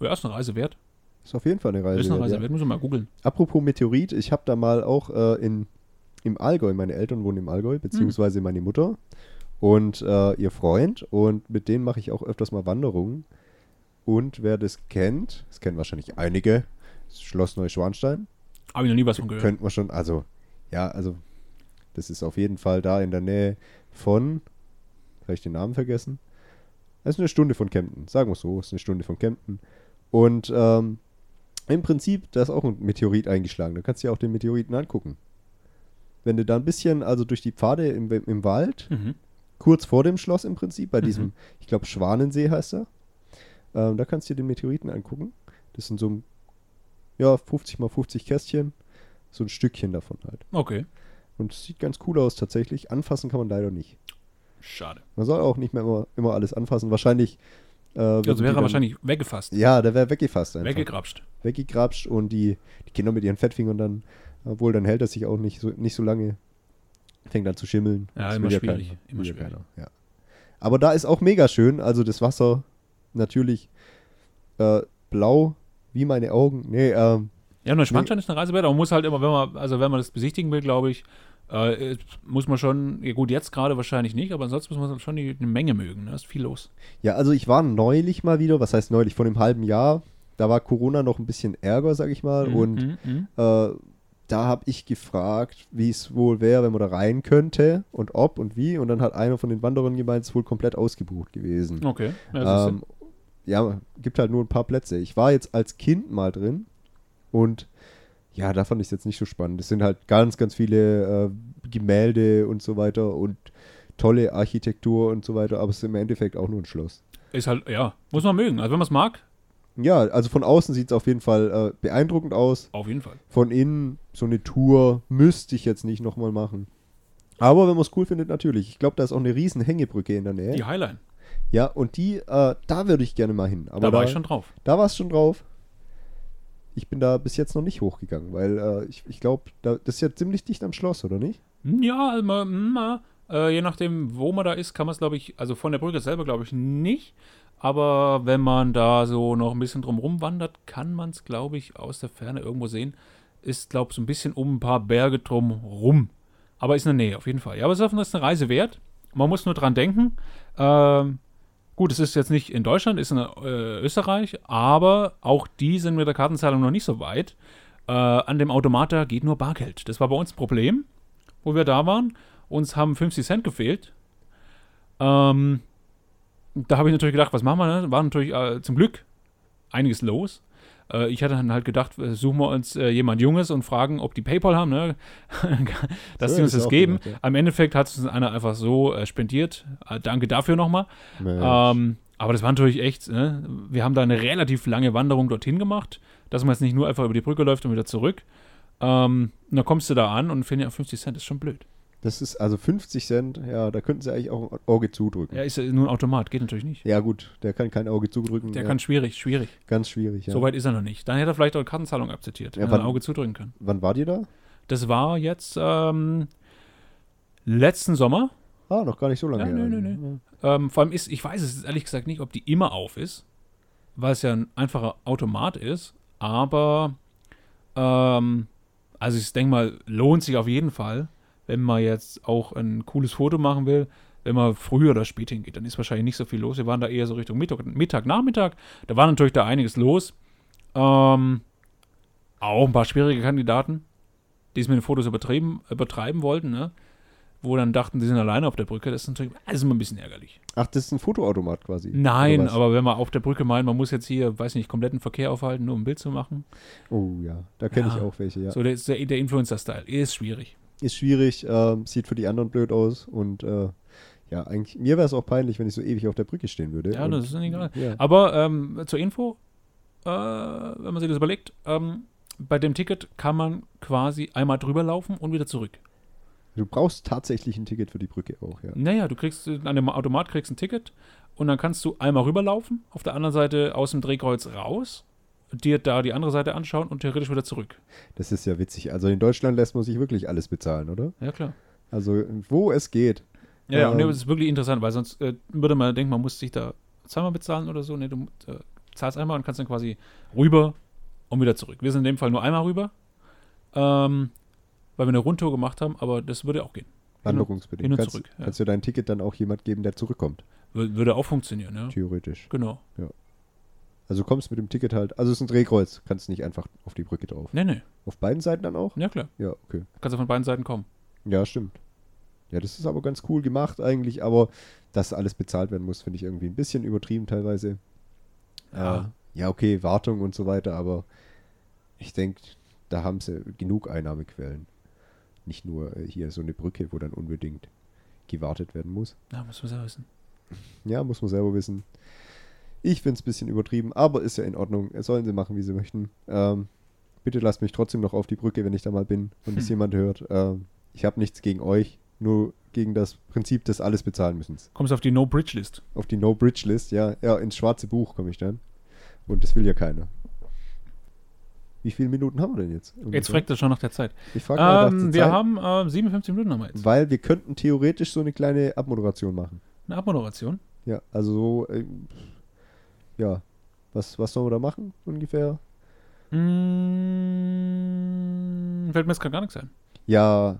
ja, ist eine Reise wert.
Ist auf jeden Fall eine Reise.
ist eine
wert,
Reise
ja.
wert, muss man mal googeln.
Apropos Meteorit, ich habe da mal auch äh, in, im Allgäu, meine Eltern wohnen im Allgäu, beziehungsweise
Hm.
meine Mutter und äh, ihr Freund. Und mit denen mache ich auch öfters mal Wanderungen. Und wer das kennt, das kennen wahrscheinlich einige, das Schloss Neuschwanstein.
Habe ich noch nie was von gehört.
Könnte man schon, also, ja, also, das ist auf jeden Fall da in der Nähe von, habe ich den Namen vergessen? Das ist eine Stunde von Kempten, sagen wir es so, ist eine Stunde von Kempten. Und ähm, im Prinzip, da ist auch ein Meteorit eingeschlagen, da kannst du dir auch den Meteoriten angucken. Wenn du da ein bisschen, also durch die Pfade im, im Wald,
Mhm.
kurz vor dem Schloss im Prinzip, bei
Mhm.
diesem, ich glaube, Schwanensee heißt er. Ähm, da kannst du dir den Meteoriten angucken. Das sind so, ein, ja, 50 mal 50 Kästchen. So ein Stückchen davon halt.
Okay.
Und es sieht ganz cool aus tatsächlich. Anfassen kann man leider nicht.
Schade.
Man soll auch nicht mehr immer, immer alles anfassen. Wahrscheinlich. Äh,
Also wäre er
dann-
wahrscheinlich weggefasst.
Ja, der wäre weggefasst einfach.
Weggegrapscht.
Weggegrapscht und die, die Kinder mit ihren Fettfingern dann, obwohl dann hält er sich auch nicht so, nicht so lange. Fängt dann zu schimmeln.
Ja,
Das
immer schwierig,
keiner.
immer schwierig.
keiner, Ja. Aber da ist auch mega schön. Also das Wasser natürlich äh, blau wie meine Augen. Nee, ähm,
Ja, Neuschwanstein ist eine Reise wert, aber man muss halt immer, wenn man, also wenn man das besichtigen will, glaube ich, äh, muss man schon, ja gut, jetzt gerade wahrscheinlich nicht, aber ansonsten muss man schon die, eine Menge mögen. Da ist viel los.
ja, also ich war neulich mal wieder, was heißt neulich, vor einem halben Jahr. Da war Corona noch ein bisschen ärger, sag ich mal. Und
Mhm, mhm.
äh, da habe ich gefragt, wie es wohl wäre, wenn man da rein könnte und ob und wie. Und dann hat einer von den Wanderern gemeint, es ist wohl komplett ausgebucht gewesen.
Okay. Ja,
ähm, ja, gibt halt nur ein paar Plätze. Ich war jetzt als Kind mal drin und ja, da fand ich es jetzt nicht so spannend. Es sind halt ganz, ganz viele äh, Gemälde und so weiter und tolle Architektur und so weiter, aber es ist im Endeffekt auch nur ein Schloss.
ist halt, ja, muss man mögen. Also wenn man es mag,
Ja, also von außen sieht es auf jeden Fall äh, beeindruckend aus.
auf jeden Fall.
Von innen so eine Tour müsste ich jetzt nicht nochmal machen. Aber wenn man es cool findet, natürlich. Ich glaube, da ist auch eine riesen Hängebrücke in der Nähe.
Die Highline,
Ja, und die, äh, da würde ich gerne mal hin. Aber
da war ich schon drauf.
Da war es schon drauf. Ich bin da bis jetzt noch nicht hochgegangen, weil äh, ich, ich glaube, da, das ist ja ziemlich dicht am Schloss, oder nicht?
Ja, mal, äh, je nachdem, wo man da ist, kann man es, glaube ich, also von der Brücke selber, glaube ich, nicht. Aber wenn man da so noch ein bisschen drumrum wandert, kann man es, glaube ich, aus der Ferne irgendwo sehen. Ist, glaube ich, so ein bisschen um ein paar Berge drumrum. Aber ist in der Nähe, auf jeden Fall. Ja, aber es ist eine Reise wert. Man muss nur dran denken. Ähm, gut, es ist jetzt nicht in Deutschland, ist in äh, Österreich, aber auch die sind mit der Kartenzahlung noch nicht so weit. Äh, an dem Automater geht nur Bargeld. Das war bei uns ein Problem, wo wir da waren. Uns haben 50 Cent gefehlt. Ähm, da habe ich natürlich gedacht, was machen wir? Ne? War natürlich äh, zum Glück einiges los. Äh, ich hatte dann halt gedacht, äh, suchen wir uns äh, jemand Junges und fragen, ob die PayPal haben, ne? dass
So
sie uns das geben.
gedacht, ja.
Am Endeffekt hat es uns einer einfach so äh, spendiert. Danke dafür nochmal. Ähm, aber das war natürlich echt, ne? wir haben da eine relativ lange Wanderung dorthin gemacht, dass man jetzt nicht nur einfach über die Brücke läuft und wieder zurück. Ähm, und dann kommst du da an und findest ja 50 Cent ist schon blöd.
Das ist also 50 Cent, ja, da könnten sie eigentlich auch ein Auge zudrücken.
Ja, ist ja nur ein Automat, geht natürlich nicht.
Ja, gut, der kann kein Auge zudrücken.
Der
ja,
kann schwierig, schwierig.
ganz schwierig, ja.
So weit ist er noch nicht. Dann hätte er vielleicht auch eine Kartenzahlung akzeptiert,
Ja,
wenn er ein
wann-
Auge zudrücken kann.
Wann war die da?
Das war jetzt ähm, letzten Sommer.
Ah, noch gar nicht so lange
Ja,
her.
nö, nö, nö. Ähm, vor allem ist, ich weiß es ehrlich gesagt nicht, ob die immer auf ist, weil es ja ein einfacher Automat ist, aber ähm, also ich denke mal, lohnt sich auf jeden Fall, wenn man jetzt auch ein cooles Foto machen will, wenn man früh oder spät hingeht, dann ist wahrscheinlich nicht so viel los. Wir waren da eher so Richtung Mittag, Mittag Nachmittag, da war natürlich da einiges los. Ähm, auch ein paar schwierige Kandidaten, die es mit den Fotos übertrieben, übertreiben wollten, ne? wo dann dachten, die sind alleine auf der Brücke. Das ist natürlich das ist immer ein bisschen ärgerlich.
Ach, das ist ein Fotoautomat quasi.
Nein, aber wenn man auf der Brücke meint, man muss jetzt hier, weiß nicht, kompletten Verkehr aufhalten, nur um ein Bild zu machen.
Oh ja, da kenne
Ja.
ich auch welche, ja.
So, der, der Influencer-Style ist schwierig.
Ist schwierig, ähm, sieht für die anderen blöd aus und äh, ja, eigentlich, mir wäre es auch peinlich, wenn ich so ewig auf der Brücke stehen würde.
Ja,
und,
das ist nicht egal.
Ja.
Aber ähm, zur Info, äh, wenn man sich das überlegt, ähm, bei dem Ticket kann man quasi einmal drüber laufen und wieder zurück.
Du brauchst tatsächlich ein Ticket für die Brücke auch, ja.
Naja, du kriegst äh, an dem Automat kriegst ein Ticket und dann kannst du einmal rüberlaufen, auf der anderen Seite aus dem Drehkreuz raus, dir da die andere Seite anschauen und theoretisch wieder zurück.
Das ist ja witzig. Also in Deutschland lässt man sich wirklich alles bezahlen, oder?
Ja, klar.
Also wo es geht.
Ja, ja und
Ähm.
das ist wirklich interessant, weil sonst äh, würde man denken, man muss sich da zweimal bezahlen oder so. Nee, du äh, zahlst einmal und kannst dann quasi rüber und wieder zurück. Wir sind in dem Fall nur einmal rüber, ähm, weil wir eine Rundtour gemacht haben, aber das würde auch gehen.
Wanderungsbedingt.
hin und
kannst,
zurück, ja.
kannst du dein Ticket dann auch jemand geben, der zurückkommt,
Wür- Würde auch funktionieren, ja.
theoretisch.
Genau.
Also du kommst mit dem Ticket halt, also es ist ein Drehkreuz, kannst nicht einfach auf die Brücke drauf.
Nee, nee.
Auf beiden Seiten dann auch?
Ja, klar.
Ja, okay.
Kannst du von beiden Seiten kommen.
Ja, stimmt. Ja, das ist aber ganz cool gemacht eigentlich, aber dass alles bezahlt werden muss, finde ich irgendwie ein bisschen übertrieben teilweise.
Ja.
Äh, ja, okay, Wartung und so weiter, aber ich denke, da haben sie genug Einnahmequellen. Nicht nur äh, hier so eine Brücke, wo dann unbedingt gewartet werden muss.
Ja, muss man selber wissen.
Ja, muss man selber wissen. Ich finde es ein bisschen übertrieben, aber ist ja in Ordnung. Sollen sie machen, wie sie möchten. Ähm, bitte lasst mich trotzdem noch auf die Brücke, wenn ich da mal bin und es
Hm.
jemand hört. Ähm, ich habe nichts gegen euch, nur gegen das Prinzip des alles bezahlen müssen.
Kommst auf die No-Bridge-List.
Auf die No-Bridge-List, ja. Ja, ins schwarze Buch komme ich dann. Und das will ja keiner. Wie viele Minuten haben wir denn jetzt?
Jetzt
ungefähr?
fragt er schon nach der Zeit.
Ich frage
Ähm, wir haben äh, 57 Minuten haben wir jetzt.
Weil wir könnten theoretisch so eine kleine Abmoderation machen.
Eine Abmoderation?
Ja, also so, äh, ja. Was, was sollen wir da machen ungefähr?
Mm, fällt mir jetzt gar nichts ein.
Ja,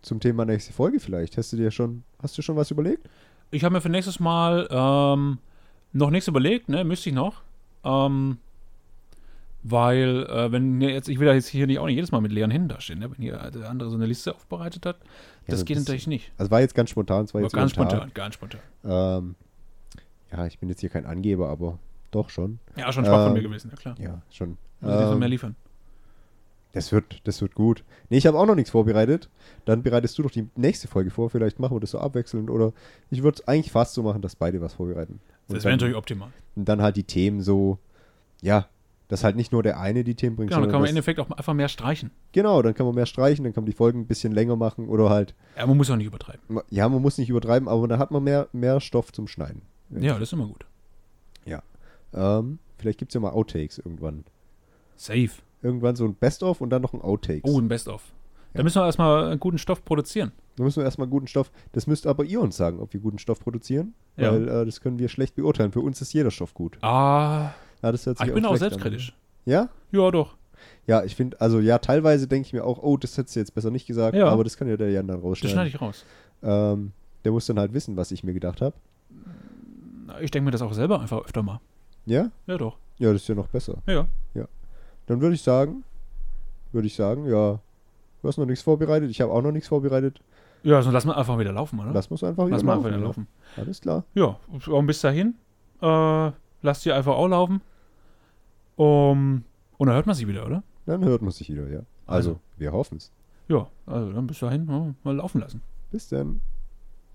zum Thema nächste Folge vielleicht. Hast du dir schon, hast du schon was überlegt?
Ich habe mir für nächstes Mal ähm, noch nichts überlegt, ne? Müsste ich noch. Ähm, weil, äh, wenn ihr jetzt, ich will ja jetzt hier nicht auch nicht jedes Mal mit leeren Händen dastehen, ne? wenn hier der andere so eine Liste aufbereitet hat. Das
so
geht natürlich nicht.
Also war jetzt ganz spontan, es war
Aber
jetzt
ganz spontan, ganz spontan.
Ähm, ja, ich bin jetzt hier kein Angeber, aber doch schon.
Ja, schon schwach von
Ähm,
mir gewesen, ja klar.
Ja, schon.
Muss ich ähm, mehr
Ähm,
liefern.
das wird, das wird gut. Nee, ich habe auch noch nichts vorbereitet. Dann bereitest du doch die nächste Folge vor. Vielleicht machen wir das so abwechselnd. Oder ich würde es eigentlich fast so machen, dass beide was vorbereiten. Und
Das wäre natürlich optimal.
und dann halt die Themen so, ja, dass halt nicht nur der eine die Themen bringt,
Genau, dann kann man im Endeffekt auch einfach mehr streichen.
genau, dann kann man mehr streichen, dann kann man die Folgen ein bisschen länger machen oder halt,
Ja, man muss auch nicht übertreiben.
ja, man muss nicht übertreiben, aber dann hat man mehr, mehr Stoff zum Schneiden.
Ja, das ist immer gut.
Ähm, vielleicht gibt es ja mal Outtakes irgendwann.
Safe.
Irgendwann so ein Best-of und dann noch ein Outtakes.
Oh, ein Best-of. Da
Ja.
müssen wir erstmal einen guten Stoff produzieren.
Da müssen wir erstmal guten Stoff. Das müsst aber ihr uns sagen, ob wir guten Stoff produzieren.
Ja.
Weil äh, das können wir schlecht beurteilen. Für uns ist jeder Stoff gut.
Ah,
Ja, das hört sich
ich bin auch
an.
selbstkritisch.
Ja?
Ja, doch.
Ja, ich finde, also ja, teilweise denke ich mir auch, oh, das hättest du jetzt besser nicht gesagt,
Ja.
aber das kann ja der Jan dann
Das
rausschneiden.
schneide ich raus.
Ähm, der muss dann halt wissen, was ich mir gedacht habe.
Ich denke mir das auch selber einfach öfter mal.
Ja?
Ja, doch.
Ja, das ist ja noch besser.
Ja.
Dann würde ich sagen, würde ich sagen, ja, du hast noch nichts vorbereitet, ich habe auch noch nichts vorbereitet.
Ja, also lassen wir einfach wieder laufen, oder?
Lass uns einfach wieder
Lass mal einfach
laufen,
wieder
ja.
laufen.
Alles klar.
Ja, und bis dahin, äh, lasst ihr einfach auch laufen. Um, und dann hört man sie wieder, oder?
Dann hört man sich wieder, ja. Also,
Also.
wir hoffen es.
Ja, also dann bis dahin ja, mal laufen lassen.
Bis dann.